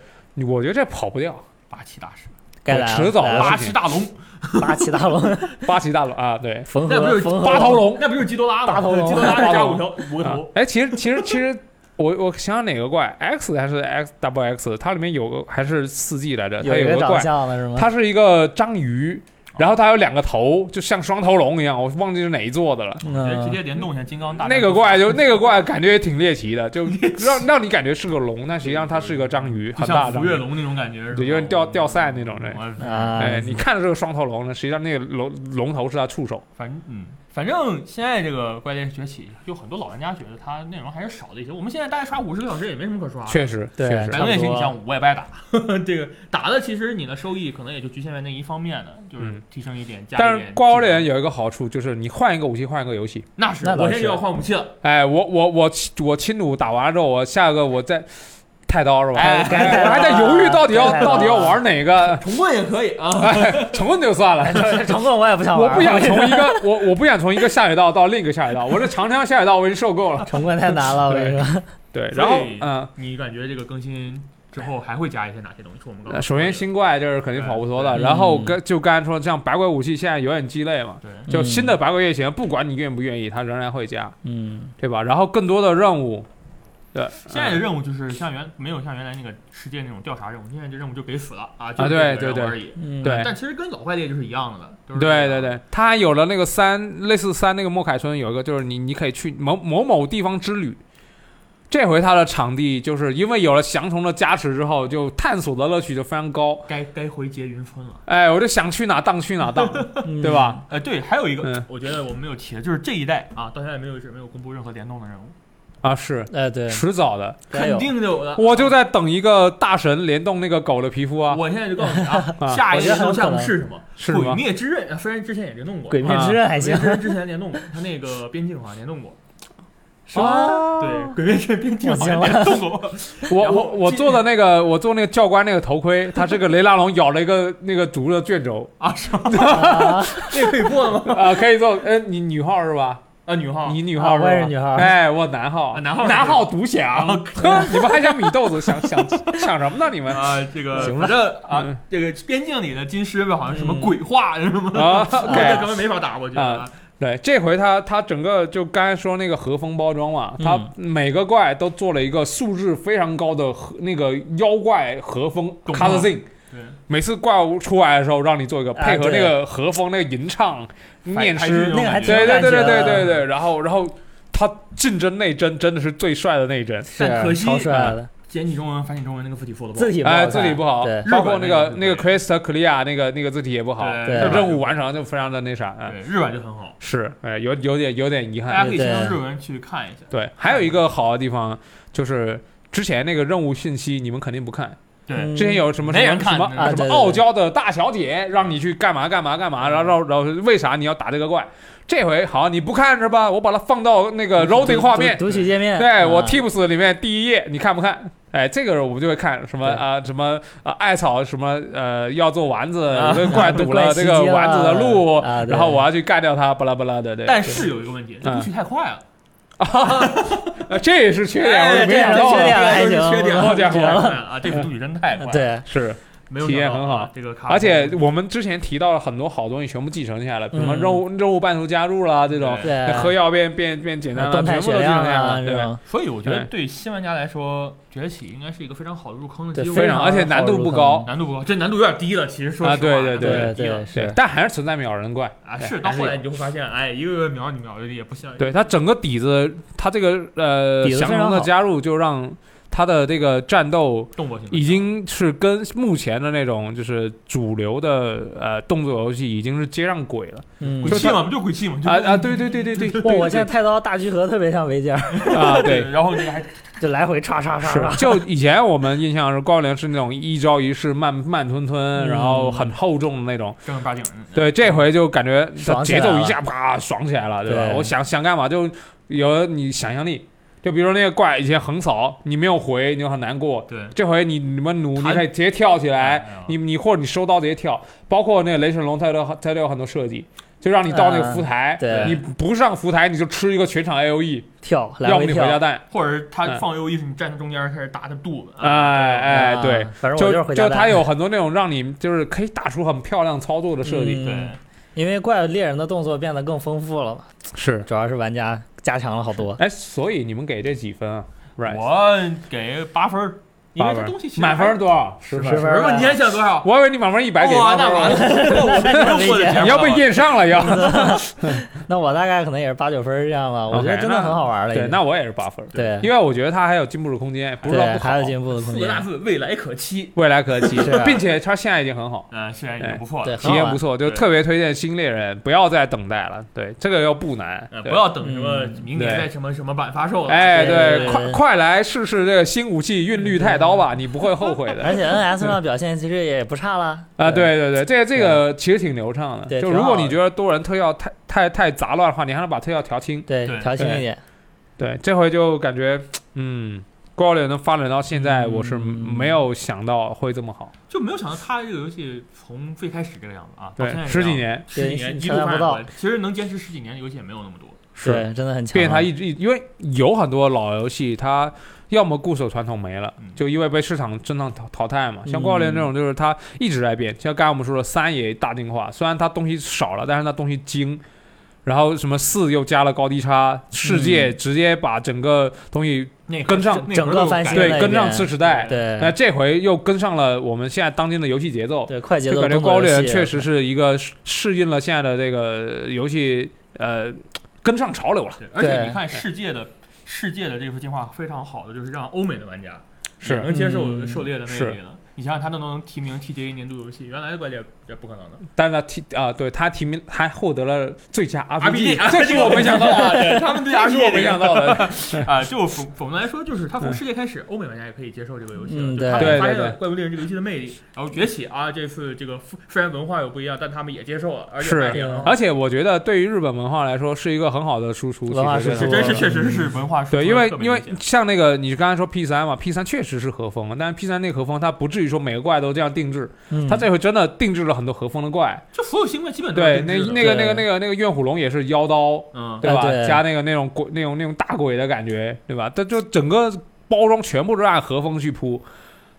我觉得这跑不掉。八岐大蛇，该来了迟早八的事情岐大龙，八岐 大龙，八岐大龙啊，对，缝那不是合缝合八头龙。那不就是基多拉吗？八头龙基多拉再加五条五个啊头，哎，其实其实其实，我我想想哪个怪，X 还是 X double X，它里面有个还是四 G 来着，它有一个怪，相的是吗？它是一个章鱼，然后它有两个头，就像双头龙一样，我忘记是哪一座的了。直接直嗯，接联动一下金刚大那个怪就 那个怪感觉也挺猎奇的，就 让让你感觉是个龙，但实际上它是个章鱼，很大的章鱼，像浮跃龙那种感觉，对有点掉掉赛那种的哎，你看着这个双头龙呢，实际上那个龙龙头是它触手。反正嗯，反正现在这个怪猎崛起，就很多老玩家觉得它内容还是少了一些。我们现在大概刷五十个小时也没什么可刷。确实，对确实百，龙夜行，你像我也不爱打，这个打的其实你的收益可能也就局限在那一方面的，就是嗯提升一点，加但是一点。怪物猎人，有一个好处，就是你换一个武器，换一个游戏。那是我现在就要换武器了。哎，我我我我轻弩打完之后，我下个我再太刀是吧？我还在犹豫到底要到底要玩哪个，重棍也可以啊，重棍就算了。重棍我也不想玩，我不想从一个 我我不想从一个下水道到另一个下水道，我这长枪下水道我已经受够了。重棍太难了，我跟你说。对，然后嗯，你感觉这个更新之后还会加一些哪些东西？是我们刚首先新怪就是肯定跑不脱的，然后嗯跟就刚才说，像百鬼武器现在有点鸡肋嘛，对就新的百鬼夜行，不管你愿不愿意，它仍然会加，嗯，对吧？然后更多的任务，对，现在的嗯任务就是像原没有像原来那个世界那种调查任务，现在这任务就给死了啊，就对对对而已。嗯对但其实跟老怪猎就是一样的对对对，他还有了那个三类似三那个莫凯村有一个，就是你你可以去某某某地方之旅。这回他的场地就是因为有了翔虫的加持之后，就探索的乐趣就非常高。该该回结云村了。哎，我就想去哪荡去哪荡，嗯对？吧？呃，对，还有一个，嗯我觉得我们没有提的，就是这一代啊，到现在没有是没有公布任何联动的任务，啊，是哎，对，迟早的。肯定有的。我就在等一个大神联动那个狗的皮肤啊，我现在就告诉你啊，啊 下一个联动项目我觉得很有可能是什么？是？鬼灭之刃，啊虽然之前也联动过，鬼灭之刃还鬼行灭之刃之前联动过，他那个边境好像联动过。是吗？啊对，鬼灭之刃边境好像联动过。我我我做的那个，我做那个教官那个头盔，他这个雷拉龙咬了一个那个竹的卷轴啊，是吗？啊，这个可以做吗？啊，可以做。呃，你女号是吧？啊，女号。你女啊号是吧？我也是女号哎，我男号啊，男号男号独享。你们还想米豆子？想想想什么呢？你们啊，这个反正啊嗯，这个边境里的金狮子，好像什么嗯鬼话什么的，啊这？OK，根本没法打过去啊。对，这回他他整个就刚才说那个和风包装嘛，他嗯每个怪都做了一个素质非常高的和那个妖怪和风 c 画 o l o r i n 对，每次怪物出来的时候，让你做一个啊配合那个和风那个吟唱念诗。对对对对对对对，然后然后他竞争内帧真的是最帅的那一帧，但可惜超帅的，简体中文、繁体中文那个字体做的不好。字体不好哎，字体不好，包括那个那个那个 Crystal Clear 那个那个字体也不好，对任务完成就非常的那啥，哎，对，日版就很好，是，哎，有有点有点遗憾。大家，可以先用日文去看一下。对，还有一个好的地方就是之前那个任务信息你们肯定不看，对，嗯之前有什么什没人么什么啊什么对对对傲娇的大小姐让你去干嘛干嘛干嘛，然后然后然后为啥你要打这个怪？这回好，你不看是吧？我把它放到那个 loading 画面，读读取界面，对我啊 Tips 里面第一页，你看不看？哎，这个我们就会看什么对啊、什么啊艾草什么呃要做丸子，啊跟怪堵了怪这个击丸子的了路，啊对然后我要去干掉它，巴拉巴拉的，对。但是有一个问题，读取太快了。呃 这也是缺点，哎我没想到这是缺点啊，还行缺点，好家伙 啊！这个杜宇真太快了，，对，是。没有体验很好啊这个卡，而且我们之前提到了很多好东西，全部继承下来，比如说嗯任务、任务半途加入啦，这种喝药变变变简单了，动态全部都继血量承下来，对。吧，所以我觉得对对新玩家来说，崛起应该是一个非常好的入坑的机会，非常，而且难度不高难度不高，这难度有点低了。其实说实话，啊对对对对但还是存在秒人怪啊，是到后来你就会发现，哎，一个个秒你秒的也不像，对它整个底子，它这个呃底子非降龙的加入，就让它的这个战斗动作性已经是跟目前的那种就是主流的呃动作游戏已经是接上轨了嗯鬼，泣嘛，不就鬼泣嘛？啊啊！对对对对对，哇，我现在太刀大集合特别像维吉尔，啊 对。然后那个还就来回叉叉叉是，唰，就以前我们印象是光联是那种一招一式慢慢吞吞，嗯然后很厚重的那种。正儿八经。对，这回就感觉节奏一下啪爽起来了，对吧？我想想干嘛就有你想象力。就比如说那个怪以前横扫，你没有回，你就很难过。对，这回你你们努，你可以直接跳起来你你或者你收刀直接跳，包括那个雷神龙，它都它都有很多设计，就让你到那个浮台，对你不上浮台你就吃一个全场 A O E，跳来要么你回家蛋，或者是他放 A O E 是你站在中间开始打他肚子，哎啊哎，啊对，反正我就回家弹就他有很多那种让你就是可以打出很漂亮操作的设计，嗯对，因为怪猎人的动作变得更丰富了嘛，是。主要是玩家加强了好多。哎，所以你们给这几分啊？Right，我给八分儿，因为这东西满分还多少？十十分十分，你还想多少？我以为你满分一百给哇，那完 了，我没过的节目了你要被验上了要。那我大概可能也是八九分这样吧，我觉得真的很好玩了。对，那我也是八分。对因为我觉得它还有进步的空间，不是说对，不好还有，进步的空间。四个大字，未来可期。未来可期 并且它现在已经很好。嗯，现在已经不错了。对体验不错，就特别推荐新猎人，不要再等待了。对，这个又不难呃，，不要等什么嗯明年再什么什么版发售了。哎，对快快来试试这个新武器韵律太刀吧，你不会后悔的。而且 NS 上表现其实也不差了。啊，对对对，这个这个其实挺流畅的。就如果你觉得多人特效太太太杂乱的话，你还能把特效调轻。对调轻一点。对，这回就感觉，嗯，高猎能发展到现在，嗯我是没有想到会这么好。就没有想到他这个游戏从最开始这个样子啊，对十几，年，十几年一路发不到展，其实能坚持十几年的游戏也没有那么多。是，真的很强。变它一直，因为有很多老游戏，它要么固守传统没了嗯，就因为被市场震荡淘淘汰嘛。像嗯怪物猎人这种，就是它一直在变。像刚才我们说的，三也大进化，虽然它东西少了，但是它东西精。然后什么四又加了高低差，世界直接把整个东西那跟上那整个翻新对跟上遍次时代。对那这回又跟上了我们现在当今的游戏节奏，对快节奏就感觉动作游戏高猎人确实是一个适适应了现在的这个游戏，呃，跟上潮流了。而且你看世界的世界的这幅进化非常好的，就是让欧美的玩家是。能接受嗯。狩猎的魅是力了。你想想，他都能提名 TGA 年度游戏，原来的怪猎这不可能的。但是他提啊，对他提名还获得了最佳 RPG，这是我没想到啊，的，他们对这是我没想到的。啊，就总总的来说，就是他从世界开始，欧美玩家也可以接受这个游戏了。嗯就他对发现对对了怪物猎人这个游戏的魅力，然后崛起啊，这次这个虽然文化有不一样，但他们也接受了，而且而且我觉得对于日本文化来说是一个很好的输出，文化其实输出是真是确实是文化输出对，因为因为像那个你刚才说 P 三嘛，P 三确实是和风，但是 P 三那个和风它不至于说每个怪都这样定制，嗯它这回真的定制了很多和风的怪。就所有新怪基本都是对，那那个那个那个那个怨虎龙也是妖刀，嗯，对吧？哎对加那个那种鬼那种那种大鬼的感觉，对吧？但就整个包装全部都按和风去铺，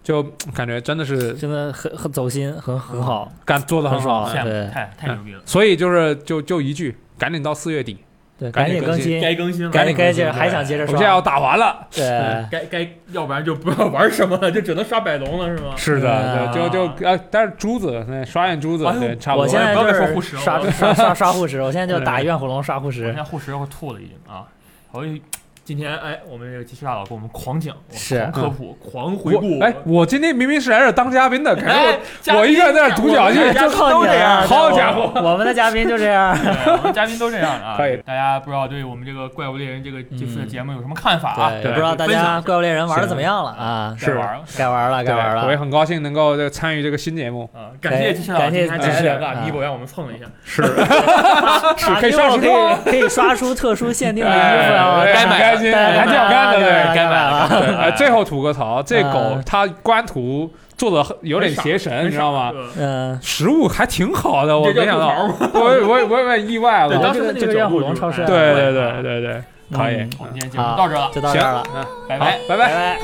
就感觉真的是真的很很走心，很很好。干做的很好很。羡慕对太太牛逼了，所以就是就就一句，赶紧到四月底，对，赶紧更新赶紧更新，该更新了，赶紧该接着还想接着我们现在要。打完了。对，该该，要不然就不知道玩什么了，就只能刷百龙了，是吗？是的，就就呃，但是珠子，那刷眼珠子，对，差不多。我现在就是刷我刷刷刷护石，我现在就打对怨火龙刷护石我现。在护石要吐了已经啊，所以今天哎，我们这个技师大佬给我们狂讲，是狂科普，狂回顾。我哎，我今天明明是来这当嘉宾的，可是哎我我一个人在这独角戏就靠你都这样了，好家伙我们的嘉宾就这样。我们嘉宾都这样啊。可以大家不知道对我们这个怪物猎人这个这次的节目有什么看法啊？不知道大家怪物猎人玩的怎么样了啊？是玩了。该玩了，该玩了我也。很高兴能够这个参与这个新节目，啊，感谢技师大佬，弥补让我们蹭了一下，是是可以刷可时装。以可以刷出特殊限定的衣服哎啊！该买心，该还挺好看的，对。该买了了。对，呃，最后吐个槽，这狗嗯它官图做的有点邪神，你知道吗？嗯，食物还挺好的，我没想到，我我我有点意外对，了。当时的那这个龙超市哎对对对对对，可以嗯，我们今天节目到这了，就到这了，嗯拜拜。拜拜拜。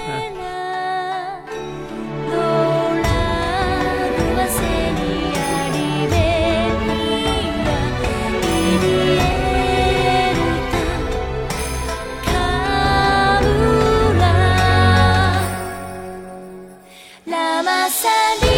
拜 shall be.